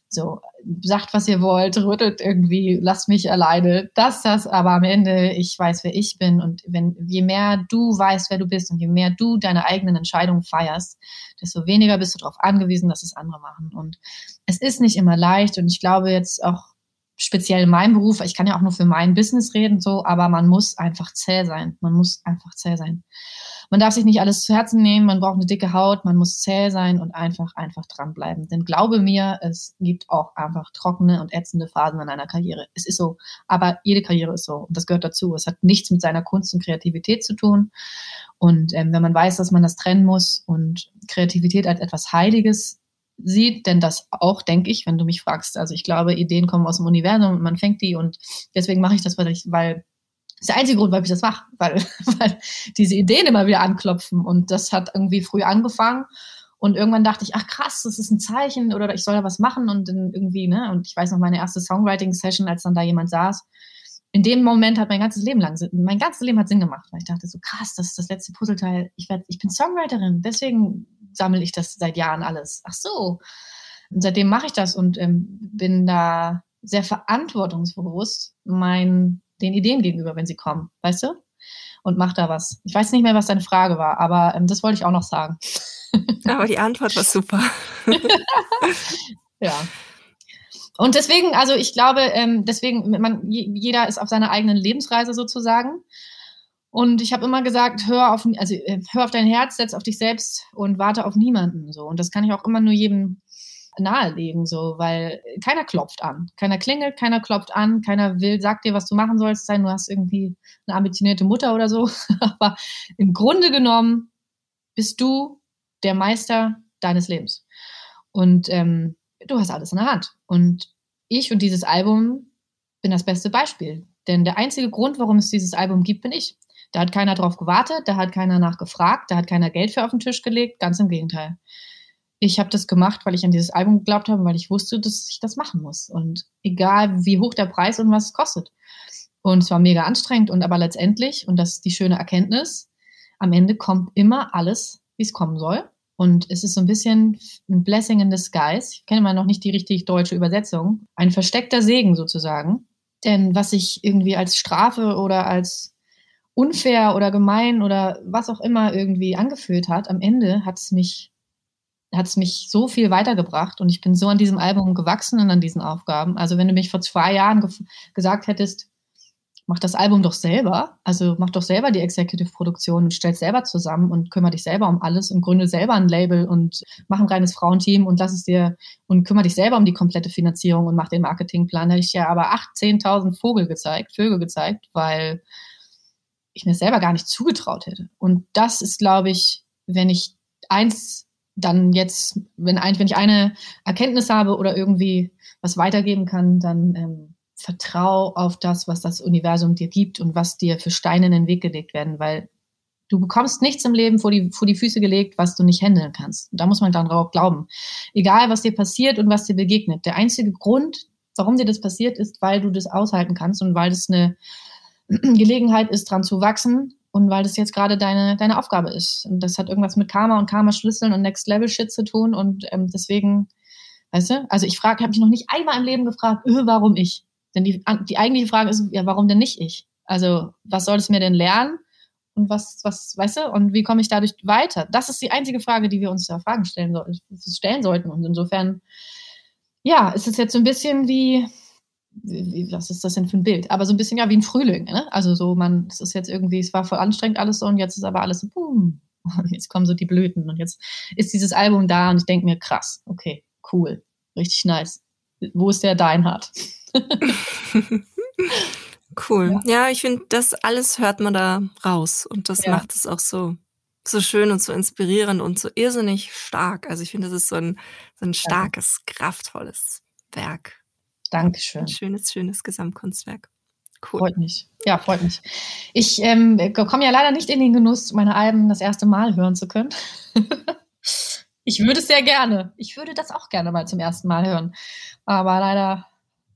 So, sagt, was ihr wollt, rüttelt irgendwie, lasst mich alleine, das, das, aber am Ende, ich weiß, wer ich bin und wenn, je mehr du weißt, wer du bist und je mehr du deine eigenen Entscheidungen feierst, desto weniger bist du darauf angewiesen, dass es andere machen. Und es ist nicht immer leicht und ich glaube jetzt auch speziell in meinem Beruf, ich kann ja auch nur für mein Business reden, so, aber man muss einfach zäh sein. Man muss einfach zäh sein. Man darf sich nicht alles zu Herzen nehmen, man braucht eine dicke Haut, man muss zäh sein und einfach, einfach dranbleiben. Denn glaube mir, es gibt auch einfach trockene und ätzende Phasen in einer Karriere. Es ist so. Aber jede Karriere ist so. Und das gehört dazu. Es hat nichts mit seiner Kunst und Kreativität zu tun. Und ähm, wenn man weiß, dass man das trennen muss und Kreativität als etwas Heiliges sieht, denn das auch, denke ich, wenn du mich fragst. Also ich glaube, Ideen kommen aus dem Universum und man fängt die und deswegen mache ich das, weil ich, weil das ist der einzige Grund, warum ich das mache, weil, weil diese Ideen immer wieder anklopfen und das hat irgendwie früh angefangen und irgendwann dachte ich, ach krass, das ist ein Zeichen oder ich soll da was machen und dann irgendwie, ne, und ich weiß noch meine erste Songwriting-Session, als dann da jemand saß, in dem Moment hat mein ganzes Leben lang, mein ganzes Leben hat Sinn gemacht, weil ich dachte so krass, das ist das letzte Puzzleteil. Ich werd, ich bin Songwriterin, deswegen sammle ich das seit Jahren alles. Ach so. Und seitdem mache ich das und ähm, bin da sehr verantwortungsbewusst mein, den Ideen gegenüber, wenn sie kommen, weißt du? Und mach da was. Ich weiß nicht mehr, was deine Frage war, aber ähm, das wollte ich auch noch sagen. Aber die Antwort war super. ja. Und deswegen, also ich glaube, ähm, deswegen, man, jeder ist auf seiner eigenen Lebensreise sozusagen. Und ich habe immer gesagt, hör auf, also äh, hör auf dein Herz, setz auf dich selbst und warte auf niemanden. So. Und das kann ich auch immer nur jedem nahelegen, so, weil keiner klopft an. Keiner klingelt, keiner klopft an, keiner will, sagt dir, was du machen sollst, sein, du hast irgendwie eine ambitionierte Mutter oder so. Aber im Grunde genommen bist du der Meister deines Lebens. Und ähm, du hast alles in der Hand. Und ich und dieses Album bin das beste Beispiel. Denn der einzige Grund, warum es dieses Album gibt, bin ich. Da hat keiner drauf gewartet, da hat keiner nachgefragt, da hat keiner Geld für auf den Tisch gelegt, ganz im Gegenteil. Ich habe das gemacht, weil ich an dieses Album geglaubt habe, weil ich wusste, dass ich das machen muss. Und egal, wie hoch der Preis und was es kostet. Und es war mega anstrengend und aber letztendlich, und das ist die schöne Erkenntnis, am Ende kommt immer alles, wie es kommen soll. Und es ist so ein bisschen ein Blessing in disguise. Ich kenne mal noch nicht die richtig deutsche Übersetzung. Ein versteckter Segen sozusagen. Denn was sich irgendwie als Strafe oder als unfair oder gemein oder was auch immer irgendwie angefühlt hat, am Ende hat es mich, hat es mich so viel weitergebracht und ich bin so an diesem Album gewachsen und an diesen Aufgaben. Also wenn du mich vor zwei Jahren ge gesagt hättest, mach das Album doch selber, also mach doch selber die Executive-Produktion und stell selber zusammen und kümmere dich selber um alles und gründe selber ein Label und mach ein reines Frauenteam und lass es dir und kümmere dich selber um die komplette Finanzierung und mach den Marketingplan. Da hätte ich ja aber 8.000, 10.000 Vogel gezeigt, Vögel gezeigt, weil ich mir selber gar nicht zugetraut hätte. Und das ist, glaube ich, wenn ich eins dann jetzt, wenn, wenn ich eine Erkenntnis habe oder irgendwie was weitergeben kann, dann ähm, vertrau auf das, was das Universum dir gibt und was dir für Steine in den Weg gelegt werden, weil du bekommst nichts im Leben vor die, vor die Füße gelegt, was du nicht handeln kannst. Und da muss man dann drauf glauben. Egal, was dir passiert und was dir begegnet. Der einzige Grund, warum dir das passiert, ist, weil du das aushalten kannst und weil das eine Gelegenheit ist, dran zu wachsen und weil das jetzt gerade deine, deine Aufgabe ist. Und das hat irgendwas mit Karma und Karma-Schlüsseln und Next-Level-Shit zu tun. Und ähm, deswegen, weißt du, also ich frage, habe mich noch nicht einmal im Leben gefragt, öh, warum ich? Denn die, die eigentliche Frage ist, ja, warum denn nicht ich? Also, was soll es mir denn lernen? Und was, was, weißt du, und wie komme ich dadurch weiter? Das ist die einzige Frage, die wir uns da Fragen stellen, stellen sollten. Und insofern, ja, ist es jetzt so ein bisschen wie, wie, was ist das denn für ein Bild? Aber so ein bisschen ja wie ein Frühling. Ne? Also so, man, es ist jetzt irgendwie, es war voll anstrengend alles so und jetzt ist aber alles so, boom. Und jetzt kommen so die Blüten und jetzt ist dieses Album da und ich denke mir, krass, okay, cool, richtig nice. Wo ist der Deinhard? Cool. Ja, ja ich finde, das alles hört man da raus und das ja. macht es auch so so schön und so inspirierend und so irrsinnig stark. Also ich finde, das ist so ein, so ein starkes, kraftvolles Werk. Dankeschön. Ein schönes, schönes Gesamtkunstwerk. Cool. Freut mich. Ja, freut mich. Ich ähm, komme ja leider nicht in den Genuss, meine Alben das erste Mal hören zu können. ich würde es sehr gerne. Ich würde das auch gerne mal zum ersten Mal hören. Aber leider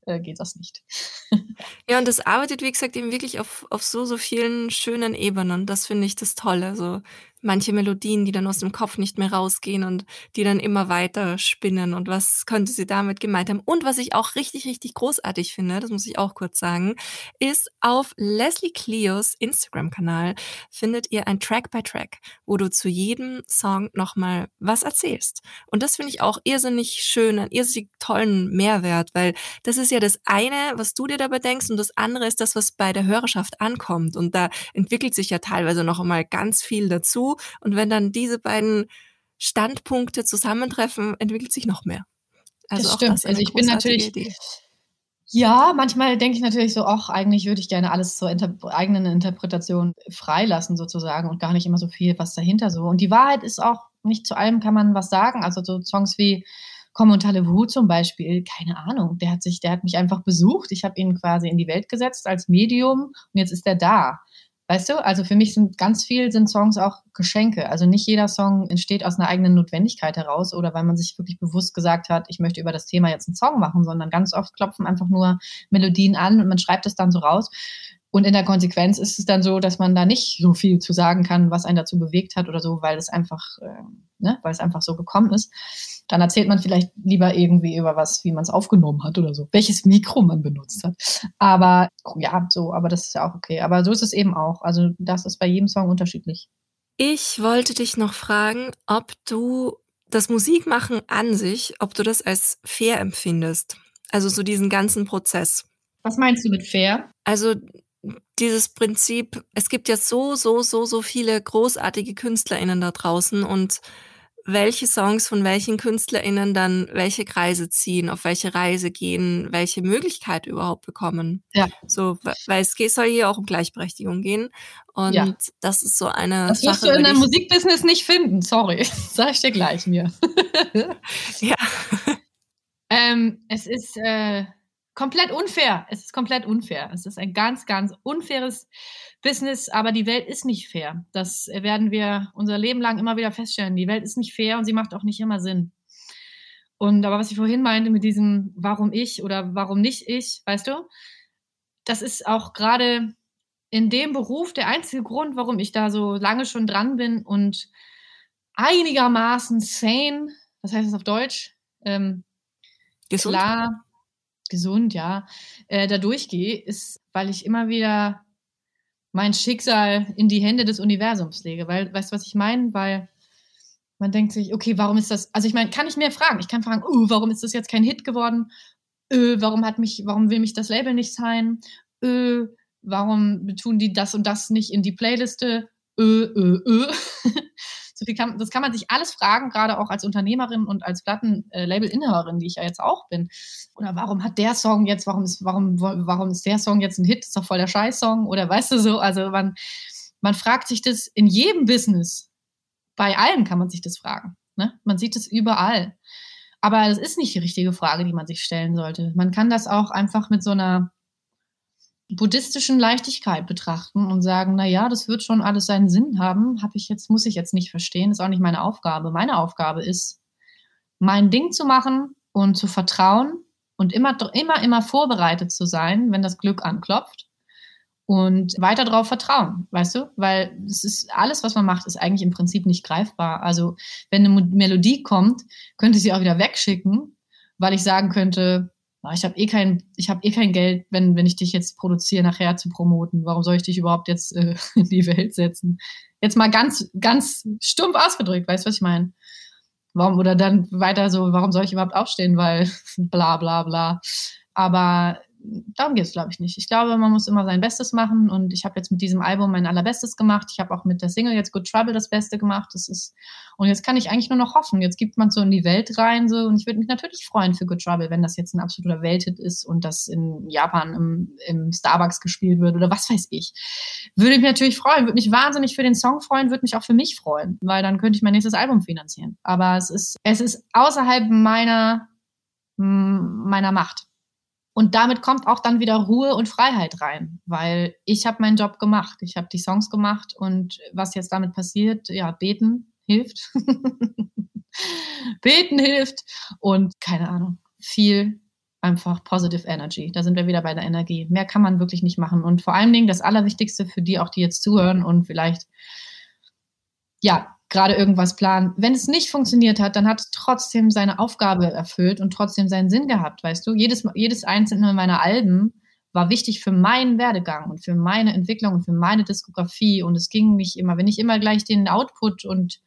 äh, geht das nicht. ja, und das arbeitet, wie gesagt, eben wirklich auf, auf so, so vielen schönen Ebenen. Das finde ich das Tolle. So manche Melodien, die dann aus dem Kopf nicht mehr rausgehen und die dann immer weiter spinnen und was könnte sie damit gemeint haben. Und was ich auch richtig, richtig großartig finde, das muss ich auch kurz sagen, ist auf Leslie Cleos Instagram-Kanal findet ihr ein Track by Track, wo du zu jedem Song nochmal was erzählst. Und das finde ich auch irrsinnig schön, einen irrsinnig tollen Mehrwert, weil das ist ja das eine, was du dir dabei denkst und das andere ist das, was bei der Hörerschaft ankommt. Und da entwickelt sich ja teilweise noch einmal ganz viel dazu und wenn dann diese beiden Standpunkte zusammentreffen, entwickelt sich noch mehr. Also das stimmt. Das also ich bin natürlich. Idee. Ja, manchmal denke ich natürlich so, ach, eigentlich würde ich gerne alles zur inter eigenen Interpretation freilassen sozusagen und gar nicht immer so viel, was dahinter so. Und die Wahrheit ist auch, nicht zu allem kann man was sagen. Also so Songs wie Kommentale zum Beispiel, keine Ahnung, der hat sich, der hat mich einfach besucht. Ich habe ihn quasi in die Welt gesetzt als Medium und jetzt ist er da. Weißt du, also für mich sind ganz viel sind Songs auch Geschenke. Also nicht jeder Song entsteht aus einer eigenen Notwendigkeit heraus oder weil man sich wirklich bewusst gesagt hat, ich möchte über das Thema jetzt einen Song machen, sondern ganz oft klopfen einfach nur Melodien an und man schreibt es dann so raus. Und in der Konsequenz ist es dann so, dass man da nicht so viel zu sagen kann, was einen dazu bewegt hat oder so, weil es einfach, äh, ne, weil es einfach so gekommen ist. Dann erzählt man vielleicht lieber irgendwie über was, wie man es aufgenommen hat oder so, welches Mikro man benutzt hat. Aber ja, so, aber das ist ja auch okay. Aber so ist es eben auch. Also das ist bei jedem Song unterschiedlich. Ich wollte dich noch fragen, ob du das Musikmachen an sich, ob du das als fair empfindest. Also so diesen ganzen Prozess. Was meinst du mit fair? Also dieses Prinzip, es gibt ja so, so, so, so viele großartige KünstlerInnen da draußen und welche Songs von welchen KünstlerInnen dann welche Kreise ziehen, auf welche Reise gehen, welche Möglichkeit überhaupt bekommen. Ja. So, weil es soll hier auch um Gleichberechtigung gehen. Und ja. das ist so eine. Das wirst du in der Musikbusiness nicht finden, sorry. Sag ich dir gleich mir. ja. Ähm, es ist äh, komplett unfair. Es ist komplett unfair. Es ist ein ganz, ganz unfaires Business, aber die Welt ist nicht fair. Das werden wir unser Leben lang immer wieder feststellen. Die Welt ist nicht fair und sie macht auch nicht immer Sinn. Und aber was ich vorhin meinte mit diesem warum ich oder warum nicht ich, weißt du, das ist auch gerade in dem Beruf der einzige Grund, warum ich da so lange schon dran bin und einigermaßen sane, was heißt das auf Deutsch? Ähm, Gesund. klar, gesund, ja, äh, da durchgehe, ist, weil ich immer wieder mein Schicksal in die Hände des Universums lege. Weil, weißt du, was ich meine? Weil man denkt sich, okay, warum ist das? Also ich meine, kann ich mir fragen? Ich kann fragen, uh, warum ist das jetzt kein Hit geworden? Öh, warum hat mich, warum will mich das Label nicht sein? Öh, warum tun die das und das nicht in die Playliste? Öh, öh, öh. so viel kann, das kann man sich alles fragen, gerade auch als Unternehmerin und als Plattenlabel-Inhaberin, die ich ja jetzt auch bin. Oder warum hat der Song jetzt, warum ist, warum, warum ist der Song jetzt ein Hit? Ist doch voll der Scheiß-Song. Oder weißt du so, also man, man fragt sich das in jedem Business. Bei allen kann man sich das fragen. Ne? Man sieht es überall. Aber das ist nicht die richtige Frage, die man sich stellen sollte. Man kann das auch einfach mit so einer buddhistischen Leichtigkeit betrachten und sagen, na ja, das wird schon alles seinen Sinn haben, habe ich jetzt muss ich jetzt nicht verstehen, ist auch nicht meine Aufgabe. Meine Aufgabe ist mein Ding zu machen und zu vertrauen und immer immer immer vorbereitet zu sein, wenn das Glück anklopft und weiter darauf vertrauen, weißt du? Weil es ist alles, was man macht, ist eigentlich im Prinzip nicht greifbar. Also, wenn eine Melodie kommt, könnte ich sie auch wieder wegschicken, weil ich sagen könnte, ich habe eh kein, ich habe eh kein Geld, wenn, wenn ich dich jetzt produziere, nachher zu promoten. Warum soll ich dich überhaupt jetzt äh, in die Welt setzen? Jetzt mal ganz, ganz stumpf ausgedrückt, weißt du, was ich meine? Warum, oder dann weiter so, warum soll ich überhaupt aufstehen? Weil bla bla bla. Aber darum geht es, glaube ich, nicht. Ich glaube, man muss immer sein Bestes machen und ich habe jetzt mit diesem Album mein allerbestes gemacht. Ich habe auch mit der Single jetzt Good Trouble das Beste gemacht. Das ist und jetzt kann ich eigentlich nur noch hoffen. Jetzt gibt man so in die Welt rein so und ich würde mich natürlich freuen für Good Trouble, wenn das jetzt ein absoluter Welthit ist und das in Japan im, im Starbucks gespielt wird oder was weiß ich. Würde ich mich natürlich freuen, würde mich wahnsinnig für den Song freuen, würde mich auch für mich freuen, weil dann könnte ich mein nächstes Album finanzieren. Aber es ist es ist außerhalb meiner meiner Macht. Und damit kommt auch dann wieder Ruhe und Freiheit rein, weil ich habe meinen Job gemacht, ich habe die Songs gemacht und was jetzt damit passiert, ja, beten hilft. beten hilft und keine Ahnung, viel einfach positive Energy. Da sind wir wieder bei der Energie. Mehr kann man wirklich nicht machen und vor allen Dingen das Allerwichtigste für die auch, die jetzt zuhören und vielleicht ja, gerade irgendwas planen. Wenn es nicht funktioniert hat, dann hat es trotzdem seine Aufgabe erfüllt und trotzdem seinen Sinn gehabt, weißt du? Jedes, jedes einzelne meiner Alben war wichtig für meinen Werdegang und für meine Entwicklung und für meine Diskografie. Und es ging nicht immer, wenn ich immer gleich den Output und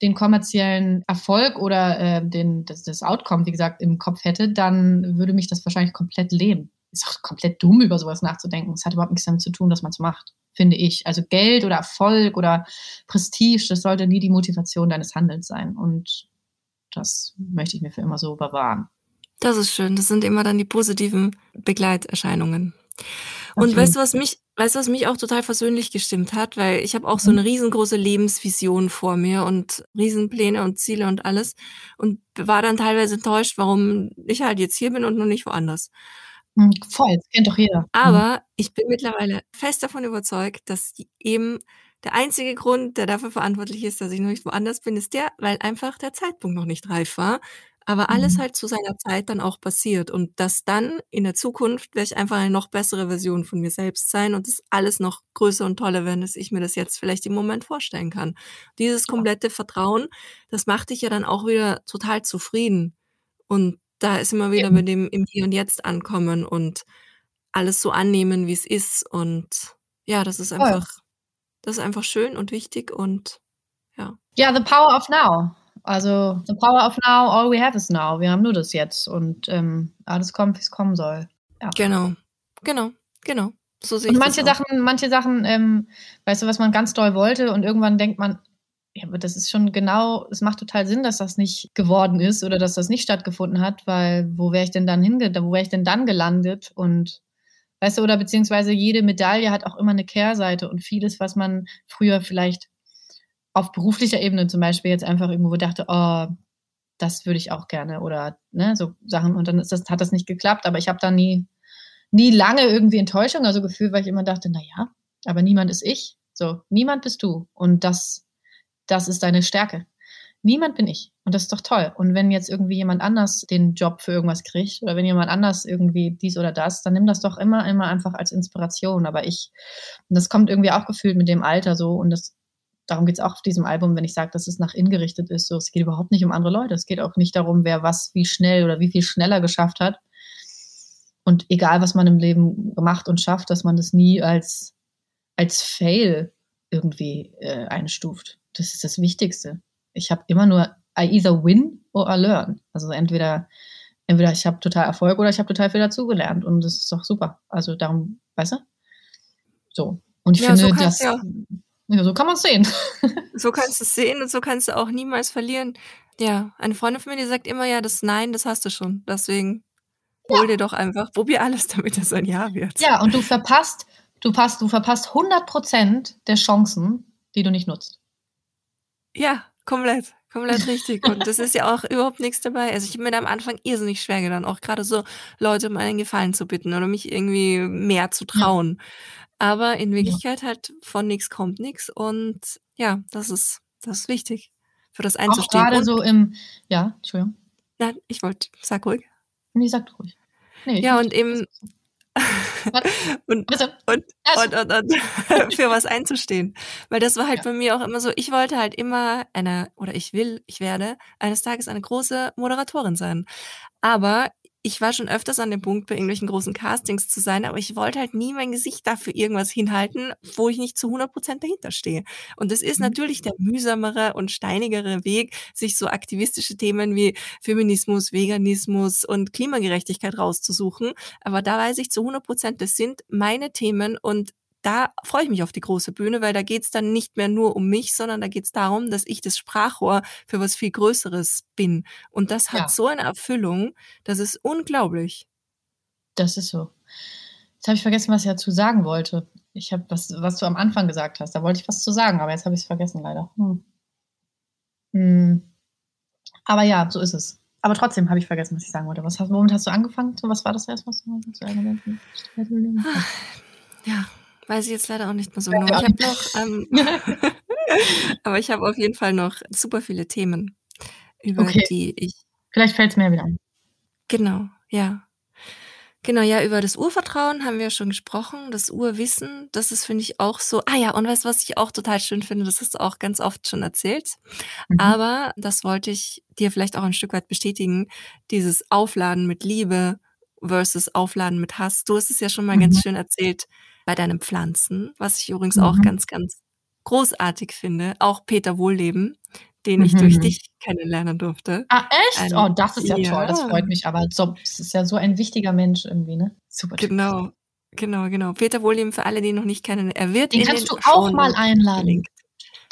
den kommerziellen Erfolg oder äh, den, das, das Outcome, wie gesagt, im Kopf hätte, dann würde mich das wahrscheinlich komplett leben. Ist auch komplett dumm, über sowas nachzudenken. Es hat überhaupt nichts damit zu tun, dass man es macht finde ich. Also Geld oder Erfolg oder Prestige, das sollte nie die Motivation deines Handelns sein. Und das möchte ich mir für immer so bewahren. Das ist schön. Das sind immer dann die positiven Begleiterscheinungen. Und weißt du, was mich Weißt du, was mich auch total versöhnlich gestimmt hat? Weil ich habe auch so Mhm. eine riesengroße Lebensvision vor mir und Riesenpläne und Ziele und alles und war dann teilweise enttäuscht, warum ich halt jetzt hier bin und noch nicht woanders. Mhm, voll, das kennt doch jeder. Mhm. Aber ich bin mittlerweile fest davon überzeugt, dass eben der einzige Grund, der dafür verantwortlich ist, dass ich noch nicht woanders bin, ist der, weil einfach der Zeitpunkt noch nicht reif war, aber alles Mhm. halt zu seiner Zeit dann auch passiert und dass dann in der Zukunft werde ich einfach eine noch bessere Version von mir selbst sein und das alles noch größer und toller werden, als ich mir das jetzt vielleicht im Moment vorstellen kann. Dieses komplette Vertrauen, das macht dich ja dann auch wieder total zufrieden und da ist immer wieder Eben. mit dem im Hier und Jetzt ankommen und alles so annehmen, wie's ist und ja, das ist Voll. einfach das ist einfach schön und wichtig und ja. Ja, the power of now. Also, the power of now, all we have is now. Wir haben nur das Jetzt und, ähm, alles kommt, wie's kommen soll. Ja. Genau. Genau, genau. So sehe Und manche. Sachen manche Sachen, ähm, weißt du, was man ganz doll wollte und irgendwann denkt man: „Ja, aber das ist schon genau es macht total Sinn, dass das nicht geworden ist oder dass das nicht stattgefunden hat, weil wo wäre ich denn dann hinge wo wäre ich denn dann gelandet?“ Und weißt du, oder beziehungsweise jede Medaille hat auch immer 'ne Kehrseite und vieles, was man früher vielleicht auf beruflicher Ebene zum Beispiel jetzt einfach irgendwo dachte: „Oh, das würde ich auch gerne“ oder, ne, so Sachen und dann ist das hat das nicht geklappt, aber ich habe da nie nie lange irgendwie Enttäuschung, also Gefühl, weil ich immer dachte: „Na ja, aber niemand ist ich.“ So, niemand bist du und das das ist deine Stärke. Niemand bin ich und das ist doch toll. Und wenn jetzt irgendwie jemand anders den Job für irgendwas kriegt oder wenn jemand anders irgendwie dies oder das, dann nimm das doch immer immer einfach als Inspiration. Aber ich und das kommt irgendwie auch gefühlt mit dem Alter so und das darum geht's auch auf diesem Album, wenn ich sage, dass es nach innen gerichtet ist, so. Es geht überhaupt nicht um andere Leute. Es geht auch nicht darum, wer was wie schnell oder wie viel schneller geschafft hat. Und egal, was man im Leben macht und schafft, dass man das nie als als Fail irgendwie, äh, einstuft. Das ist das Wichtigste. Ich habe immer nur I either win or I learn. Also, entweder entweder ich habe total Erfolg oder ich habe total viel dazugelernt und das ist doch super. Also, darum weißt du? So. Und ich Ja, so finde, kann's das ja ja, so kann man's sehen. So kannst du's sehen und so kannst du auch niemals verlieren. Ja, eine Freundin von mir, die sagt immer: „Ja, das Nein, das hast du schon. Deswegen hol dir Ja. doch einfach probier alles, damit es ein Ja wird.“ Ja, und du verpasst du passt du verpasst 100% der Chancen, die du nicht nutzt. Ja, komplett, komplett richtig. Und das ist ja auch überhaupt nix dabei. Also, ich habe mir da am Anfang irrsinnig schwer getan, auch grade so Leute um einen Gefallen zu bitten oder mich irgendwie mehr zu Ja. trauen. Aber in Ja. Wirklichkeit halt von nix kommt nix und ja, das ist das ist wichtig, für das Auch einzustehen. grade Und so im ja, Entschuldigung. Nein, ich wollte sag ruhig. Ne, sag ruhig. Ne, ich Ja, und eben. Und Bitte. und Also und und und für was einzustehen. Weil das war halt bei mir auch immer so, ich wollte halt immer eine oder ich will, ich werde eines Tages eine große Moderatorin sein. Aber ich war schon öfters an dem Punkt, bei irgendwelchen großen Castings zu sein, aber ich wollte halt nie mein Gesicht dafür irgendwas hinhalten, wo ich nicht zu 100% dahinter stehe. Und das ist Mhm. natürlich der mühsamere und steinigere Weg, sich so aktivistische Themen wie Feminismus, Veganismus und Klimagerechtigkeit rauszusuchen. Aber da weiß ich zu 100% das sind meine Themen und da freue ich mich auf die große Bühne, weil da geht's dann nicht mehr nur um mich, sondern da geht's darum, dass ich das Sprachrohr für was viel Größeres bin. Und das hat Ja. so eine Erfüllung, das ist unglaublich. Das ist so. Jetzt habe ich vergessen, was ich dazu sagen wollte. Ich habe was was du am Anfang gesagt hast. Da wollte ich was zu sagen, aber jetzt habe ich's vergessen leider. Hm. Hm. Aber ja, so ist es. Aber trotzdem habe ich vergessen, was ich sagen wollte. Was hast womit hast du angefangen? So, was war das erst, was du zu Ja, weiß ich jetzt leider auch nicht mehr so genau. ich habe noch, ähm aber ich habe auf jeden Fall noch super viele Themen, über Okay. die ich Vielleicht fällt's mir ja wieder ein. Genau, ja. Genau, ja, über das Urvertrauen haben wir schon gesprochen, das Urwissen, das ist, finde ich, auch so ah ja, und weißt du, was ich auch total schön finde, das hast du auch ganz oft schon erzählt, Mhm. aber das wollte ich dir vielleicht auch ein Stück weit bestätigen, dieses Aufladen mit Liebe versus Aufladen mit Hass. Du hast es ja schon mal ganz Mhm. schön erzählt bei deinen Pflanzen, was ich übrigens auch Mhm. ganz, ganz großartig finde. Auch Peter Wohlleben, den ich durch Mhm. dich kennenlernen durfte. Ah, echt? Ein Oh, das ist ja toll. Das ja. freut mich aber. So das ist ja so ein wichtiger Mensch irgendwie, ne? Super Typ. Genau, genau, genau. Peter Wohlleben, für alle, die ihn noch nicht kennen, er wird Den kannst du auch mal einladen.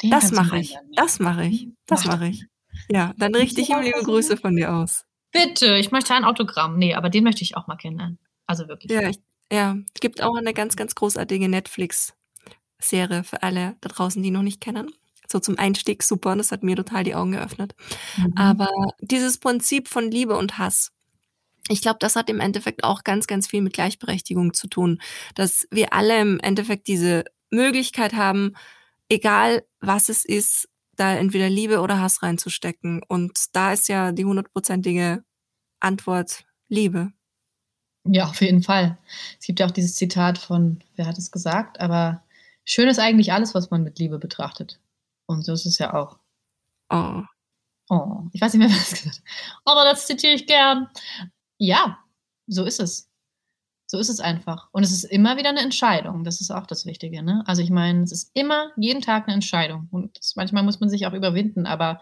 Das mache ich. ja. Das mache ich. Mhm. Das Mach das mache ich. Ja, dann richte ich ihm liebe? Grüße von dir aus. Bitte, ich möchte ein Autogramm. Ne, aber den möchte ich auch mal kennenlernen. Also wirklich. Ja, ich Ja, gibt auch eine ganz, ganz großartige Netflix-Serie für alle da draußen, die noch nicht kennen. So zum Einstieg super und das hat mir total die Augen geöffnet. Mhm. Aber dieses Prinzip von Liebe und Hass, ich glaube, das hat im Endeffekt auch ganz, ganz viel mit Gleichberechtigung zu tun, dass wir alle im Endeffekt diese Möglichkeit haben, egal was es ist, da entweder Liebe oder Hass reinzustecken. Und da ist ja die hundertprozentige Antwort Liebe. Ja, auf jeden Fall. Es gibt ja auch dieses Zitat von, wer hat es gesagt, aber schön ist eigentlich alles, was man mit Liebe betrachtet. Und so ist es ja auch. Oh. Oh, ich weiß nicht mehr, wer das gesagt hat. Aber das zitiere ich gern. Ja, so ist es. So ist es einfach. Und es ist immer wieder eine Entscheidung. Das ist auch das Wichtige. Ne? Also ich meine, es ist immer jeden Tag eine Entscheidung. Und das, manchmal muss man sich auch überwinden, aber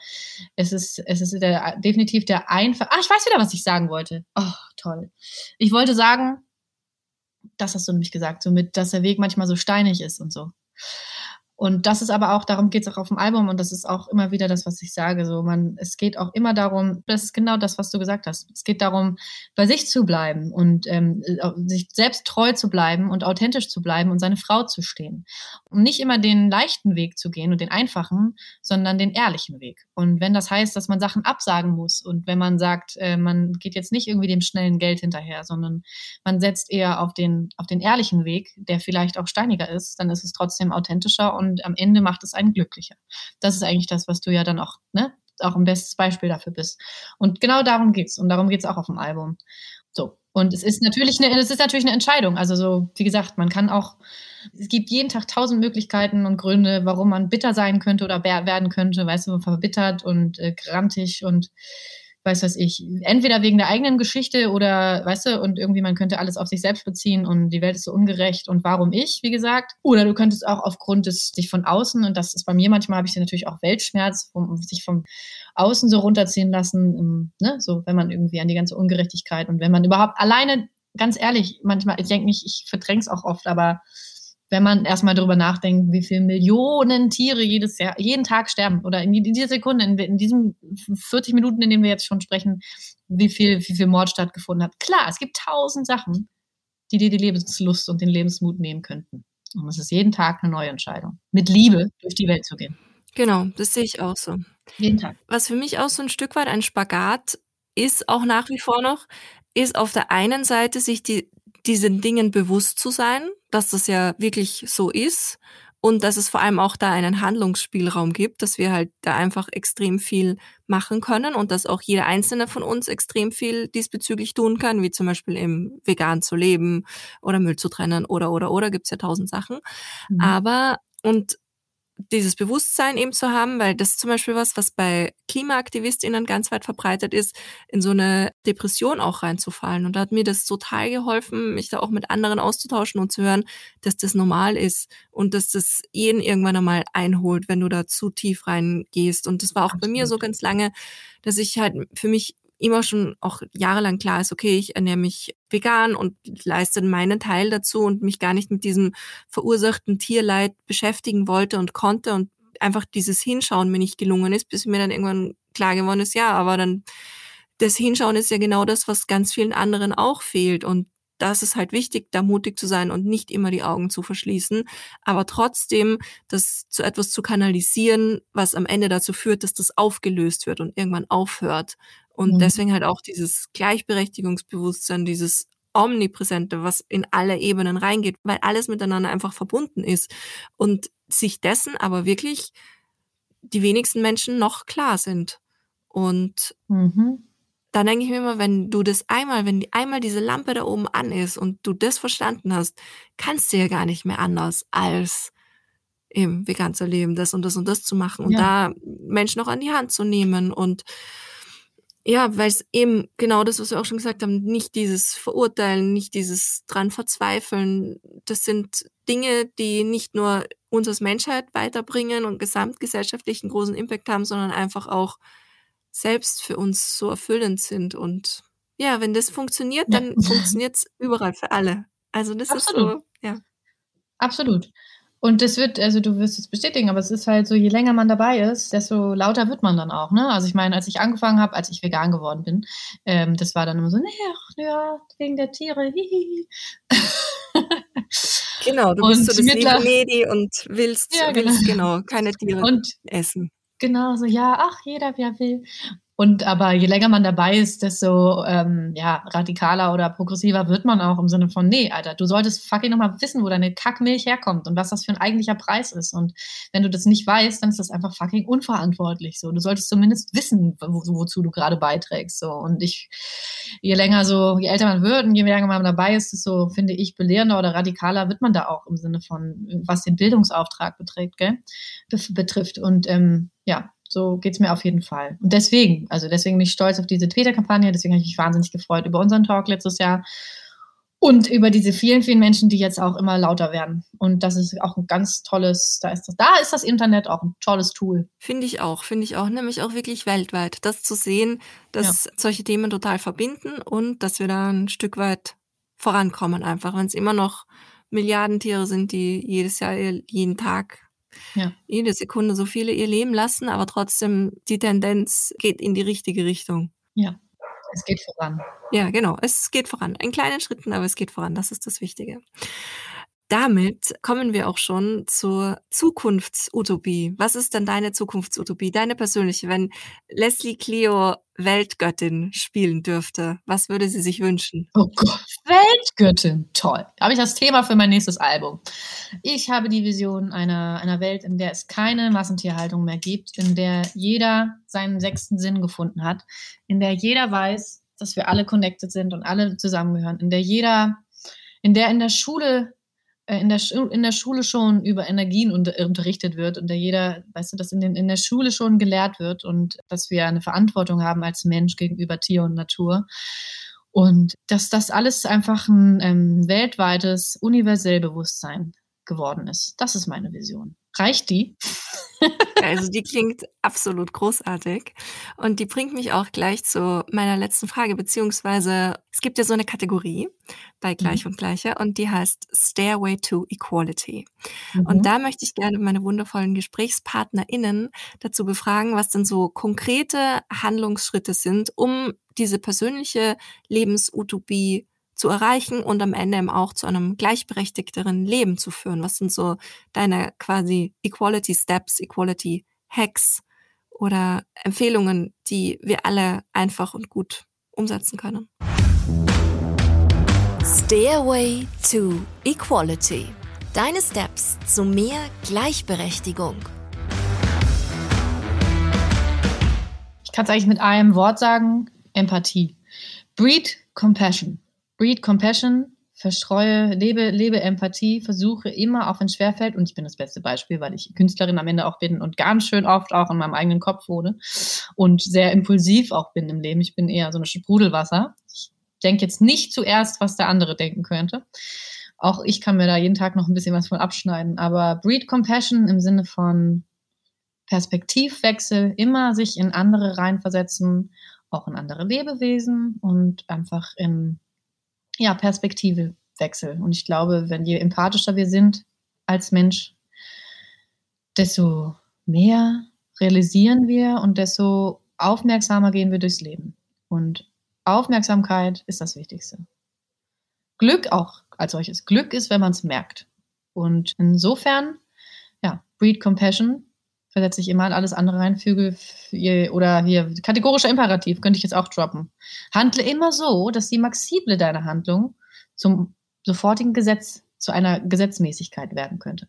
es ist, es ist der, definitiv der einfach. Ah, ich weiß wieder, was ich sagen wollte. Oh, toll. Ich wollte sagen, das hast du nämlich gesagt, so dass der Weg manchmal so steinig ist und so. Und das ist aber auch, darum geht es auch auf dem Album und das ist auch immer wieder das, was ich sage. So, man, es geht auch immer darum, das ist genau das, was du gesagt hast. Es geht darum, bei sich zu bleiben und ähm, sich selbst treu zu bleiben und authentisch zu bleiben und seine Frau zu stehen. Und nicht immer den leichten Weg zu gehen und den einfachen, sondern den ehrlichen Weg. Und wenn das heißt, dass man Sachen absagen muss und wenn man sagt, äh, man geht jetzt nicht irgendwie dem schnellen Geld hinterher, sondern man setzt eher auf den, auf den ehrlichen Weg, der vielleicht auch steiniger ist, dann ist es trotzdem authentischer und und am Ende macht es einen glücklicher. Das ist eigentlich das, was du ja dann auch, ne, auch ein bestes Beispiel dafür bist. Und genau darum geht's. Und darum geht's auch auf dem Album. So. Und es ist natürlich eine, es ist natürlich eine Entscheidung. Also so, wie gesagt, man kann auch, es gibt jeden Tag tausend Möglichkeiten und Gründe, warum man bitter sein könnte oder werden könnte, weißt du, verbittert und äh, grantig und weiß was ich, entweder wegen der eigenen Geschichte oder, weißt du, und irgendwie man könnte alles auf sich selbst beziehen und die Welt ist so ungerecht und warum ich, wie gesagt. Oder du könntest auch aufgrund des, sich von außen, und das ist bei mir manchmal, habe ich natürlich auch Weltschmerz, vom, sich vom Außen so runterziehen lassen, um, ne, so, wenn man irgendwie an die ganze Ungerechtigkeit und wenn man überhaupt alleine, ganz ehrlich, manchmal, ich denke nicht, ich verdräng's auch oft, aber wenn man erstmal darüber nachdenkt, wie viele Millionen Tiere jedes Jahr, jeden Tag sterben oder in, dieser Sekunde, in, in diesen 40 Minuten, in denen wir jetzt schon sprechen, wie viel, wie viel Mord stattgefunden hat. Klar, es gibt tausend Sachen, die dir die Lebenslust und den Lebensmut nehmen könnten. Und es ist jeden Tag eine neue Entscheidung. Mit Liebe durch die Welt zu gehen. Genau, das sehe ich auch so. Jeden Tag. Was für mich auch so ein Stück weit ein Spagat ist, auch nach wie vor noch, ist auf der einen Seite sich die, diesen Dingen bewusst zu sein, dass das ja wirklich so ist und dass es vor allem auch da einen Handlungsspielraum gibt, dass wir halt da einfach extrem viel machen können und dass auch jeder einzelne von uns extrem viel diesbezüglich tun kann, wie zum Beispiel eben vegan zu leben oder Müll zu trennen oder oder oder gibt's ja tausend Sachen. Mhm. Aber und dieses Bewusstsein eben zu haben, weil das zum Beispiel was, was bei KlimaaktivistInnen ganz weit verbreitet ist, in so eine Depression auch reinzufallen. Und da hat mir das total geholfen, mich da auch mit anderen auszutauschen und zu hören, dass das normal ist und dass das jeden irgendwann einmal einholt, wenn du da zu tief reingehst. Und das war auch Absolut. bei mir so ganz lange, dass ich halt für mich immer schon auch jahrelang klar ist, okay, ich ernähre mich vegan und leiste meinen Teil dazu und mich gar nicht mit diesem verursachten Tierleid beschäftigen wollte und konnte und einfach dieses Hinschauen mir nicht gelungen ist, bis mir dann irgendwann klar geworden ist, ja, aber dann das Hinschauen ist ja genau das, was ganz vielen anderen auch fehlt und das ist halt wichtig, da mutig zu sein und nicht immer die Augen zu verschließen, aber trotzdem das zu etwas zu kanalisieren, was am Ende dazu führt, dass das aufgelöst wird und irgendwann aufhört und mhm. deswegen halt auch dieses Gleichberechtigungsbewusstsein, dieses Omnipräsente, was in alle Ebenen reingeht, weil alles miteinander einfach verbunden ist. Und sich dessen aber wirklich die wenigsten Menschen noch klar sind. Und mhm. dann denke ich mir immer, wenn du das einmal, wenn einmal diese Lampe da oben an ist und du das verstanden hast, kannst du ja gar nicht mehr anders als eben vegan zu leben, das und das und das zu machen und ja. da Menschen noch an die Hand zu nehmen und ja, weil es eben genau das, was wir auch schon gesagt haben, nicht dieses Verurteilen, nicht dieses dran verzweifeln. Das sind Dinge, die nicht nur uns als Menschheit weiterbringen und gesamtgesellschaftlich einen großen Impact haben, sondern einfach auch selbst für uns so erfüllend sind. Und ja, wenn das funktioniert, dann ja. funktioniert es überall für alle. Also das Absolut. ist so, ja. Absolut. Und das wird, also du wirst es bestätigen, aber es ist halt so, je länger man dabei ist, desto lauter wird man dann auch, ne? Also ich meine, als ich angefangen habe, als ich vegan geworden bin, ähm, das war dann immer so, nee, ach, ja, wegen der Tiere, hihi. Genau, du bist so das liebe Medi und willst, ja, genau. willst genau keine Tiere und, essen. Genau, so ja, ach, jeder, wer will. Und aber je länger man dabei ist, desto ähm, ja, radikaler oder progressiver wird man auch im Sinne von, nee, Alter, du solltest fucking nochmal wissen, wo deine Kackmilch herkommt und was das für ein eigentlicher Preis ist. Und wenn du das nicht weißt, dann ist das einfach fucking unverantwortlich. So, du solltest zumindest wissen, wo, wozu du gerade beiträgst. So. Und ich, je länger so, je älter man wird und je länger man dabei ist, desto, finde ich, belehrender oder radikaler wird man da auch im Sinne von, was den Bildungsauftrag beträgt, gell? betrifft. Und ähm, ja, so geht's mir auf jeden Fall. Und deswegen, also deswegen bin ich stolz auf diese Twitter-Kampagne, deswegen habe ich mich wahnsinnig gefreut über unseren Talk letztes Jahr und über diese vielen, vielen Menschen, die jetzt auch immer lauter werden. Und das ist auch ein ganz tolles, da ist das, da ist das Internet auch ein tolles Tool. Finde ich auch, finde ich auch, nämlich auch wirklich weltweit, das zu sehen, dass ja. solche Themen total verbinden und dass wir da ein Stück weit vorankommen einfach, wenn es immer noch Milliarden Tiere sind, die jedes Jahr, jeden Tag ja. jede Sekunde so viele ihr Leben lassen, aber trotzdem die Tendenz geht in die richtige Richtung. Ja, es geht voran. Ja, genau, es geht voran. In kleinen Schritten, aber es geht voran. Das ist das Wichtige damit kommen wir auch schon zur Zukunftsutopie. Was ist denn deine Zukunftsutopie, deine persönliche, wenn Leslie Clio Weltgöttin spielen dürfte? Was würde sie sich wünschen? Oh Gott, Weltgöttin, toll. Habe ich das Thema für mein nächstes Album. Ich habe die Vision einer, einer Welt, in der es keine Massentierhaltung mehr gibt, in der jeder seinen sechsten Sinn gefunden hat, in der jeder weiß, dass wir alle connected sind und alle zusammengehören, in der jeder, in der in der Schule in der, in der Schule schon über Energien unter, unterrichtet wird und da jeder, weißt du, dass in, den, in der Schule schon gelehrt wird und dass wir eine Verantwortung haben als Mensch gegenüber Tier und Natur. Und dass das alles einfach ein ähm, weltweites, universell Bewusstsein geworden ist. Das ist meine Vision. Reicht die? Also die klingt absolut großartig. Und die bringt mich auch gleich zu meiner letzten Frage, beziehungsweise es gibt ja so eine Kategorie bei Gleich mhm. und Gleicher und die heißt Stairway to Equality. Mhm. Und da möchte ich gerne meine wundervollen GesprächspartnerInnen dazu befragen, was denn so konkrete Handlungsschritte sind, um diese persönliche Lebensutopie zu erreichen und am Ende eben auch zu einem gleichberechtigteren Leben zu führen? Was sind so deine quasi Equality Steps, Equality Hacks oder Empfehlungen, die wir alle einfach und gut umsetzen können? Stairway to Equality. Deine Steps zu mehr Gleichberechtigung. Ich kann es eigentlich mit einem Wort sagen: Empathie. Breed Compassion. Breed Compassion, verstreue, lebe, lebe Empathie, versuche immer, auch wenn es schwerfällt, und ich bin das beste Beispiel, weil ich Künstlerin am Ende auch bin und ganz schön oft auch in meinem eigenen Kopf wohne und sehr impulsiv auch bin im Leben. Ich bin eher so ein Sprudelwasser. Ich denke jetzt nicht zuerst, was der andere denken könnte. Auch ich kann mir da jeden Tag noch ein bisschen was von abschneiden. Aber Breed Compassion im Sinne von Perspektivwechsel, immer sich in andere reinversetzen, auch in andere Lebewesen und einfach in ja, Perspektivewechsel. Und ich glaube, wenn je empathischer wir sind als Mensch, desto mehr realisieren wir und desto aufmerksamer gehen wir durchs Leben. Und Aufmerksamkeit ist das Wichtigste. Glück auch als solches. Glück ist, wenn man es merkt. Und insofern, ja, Breed Compassion versetze ich immer in alles andere rein, füge oder hier kategorischer Imperativ könnte ich jetzt auch droppen. Handle immer so, dass die Maxible deiner Handlung zum sofortigen Gesetz, zu einer Gesetzmäßigkeit werden könnte.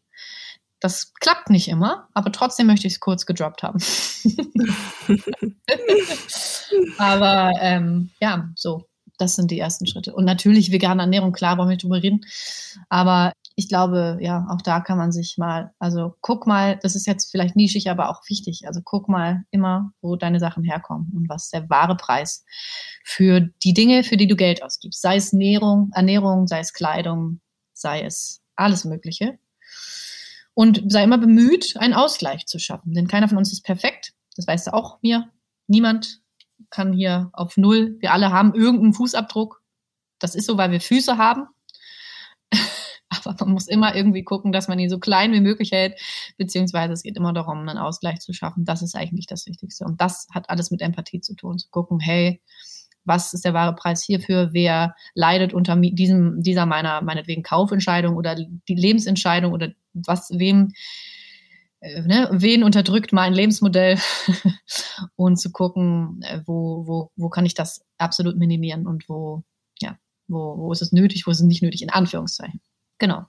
Das klappt nicht immer, aber trotzdem möchte ich es kurz gedroppt haben. aber ähm, ja, so, das sind die ersten Schritte. Und natürlich vegane Ernährung, klar, wollen wir drüber reden. Aber ich glaube, ja, auch da kann man sich mal, also guck mal, das ist jetzt vielleicht nischig, aber auch wichtig. Also guck mal immer, wo deine Sachen herkommen und was der wahre Preis für die Dinge, für die du Geld ausgibst. Sei es Ernährung, Ernährung, sei es Kleidung, sei es alles Mögliche. Und sei immer bemüht, einen Ausgleich zu schaffen. Denn keiner von uns ist perfekt. Das weißt du auch mir. Niemand kann hier auf Null. Wir alle haben irgendeinen Fußabdruck. Das ist so, weil wir Füße haben. Aber man muss immer irgendwie gucken, dass man ihn so klein wie möglich hält, beziehungsweise es geht immer darum, einen Ausgleich zu schaffen. Das ist eigentlich das Wichtigste. Und das hat alles mit Empathie zu tun, zu gucken, hey, was ist der wahre Preis hierfür, wer leidet unter diesem, dieser meiner, meinetwegen Kaufentscheidung oder die Lebensentscheidung oder was, wem, äh, ne, wen unterdrückt mein Lebensmodell und zu gucken, äh, wo, wo, wo kann ich das absolut minimieren und wo, ja, wo, wo ist es nötig, wo ist es nicht nötig, in Anführungszeichen. Genau.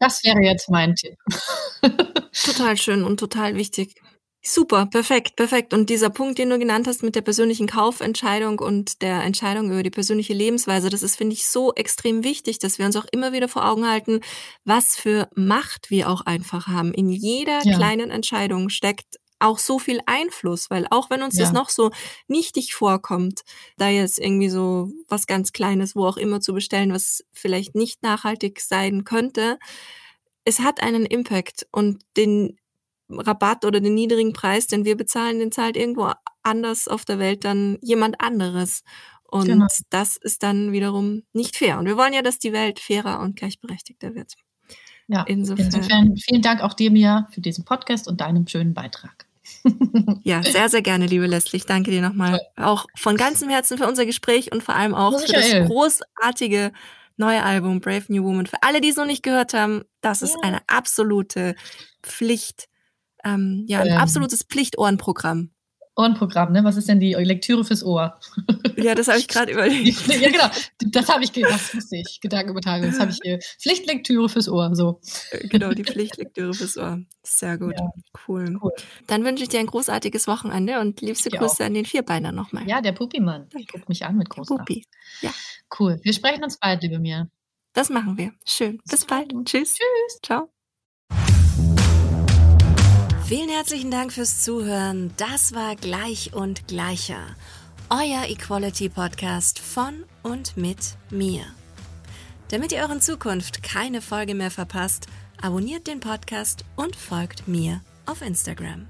Das wäre jetzt mein Tipp. total schön und total wichtig. Super, perfekt, perfekt. Und dieser Punkt, den du genannt hast mit der persönlichen Kaufentscheidung und der Entscheidung über die persönliche Lebensweise, das ist, finde ich, so extrem wichtig, dass wir uns auch immer wieder vor Augen halten, was für Macht wir auch einfach haben. In jeder ja. kleinen Entscheidung steckt auch so viel Einfluss, weil auch wenn uns ja. das noch so nichtig vorkommt, da jetzt irgendwie so was ganz Kleines, wo auch immer zu bestellen, was vielleicht nicht nachhaltig sein könnte, es hat einen Impact und den Rabatt oder den niedrigen Preis, den wir bezahlen, den zahlt irgendwo anders auf der Welt dann jemand anderes. Und genau. das ist dann wiederum nicht fair. Und wir wollen ja, dass die Welt fairer und gleichberechtigter wird. Ja, insofern, insofern vielen Dank auch dir, Mia, für diesen Podcast und deinen schönen Beitrag. Ja, sehr, sehr gerne, liebe Leslie. Ich danke dir nochmal auch von ganzem Herzen für unser Gespräch und vor allem auch für das großartige neue Album Brave New Woman. Für alle, die es noch nicht gehört haben, das ist eine absolute Pflicht ähm, ja, ein absolutes Pflichtohrenprogramm. Ohrenprogramm, ne? Was ist denn die Lektüre fürs Ohr? Ja, das habe ich gerade überlegt. ja, genau. Das habe ich, das wusste ich, Gedankenübertragung. Das habe ich hier. Pflichtlektüre fürs Ohr, so. Äh, genau, die Pflichtlektüre fürs Ohr. Sehr gut. Ja. Cool. cool. Dann wünsche ich dir ein großartiges Wochenende und liebste Grüße auch. an den Vierbeiner nochmal. Ja, der Pupi-Mann. Guckt mich an mit großen Pupi. Ja. Cool. Wir sprechen uns bald, liebe mir. Das machen wir. Schön. Bis bald. Tschüss. Tschüss. Ciao. Vielen herzlichen Dank fürs Zuhören. Das war Gleich und Gleicher. Euer Equality Podcast von und mit mir. Damit ihr euren Zukunft keine Folge mehr verpasst, abonniert den Podcast und folgt mir auf Instagram.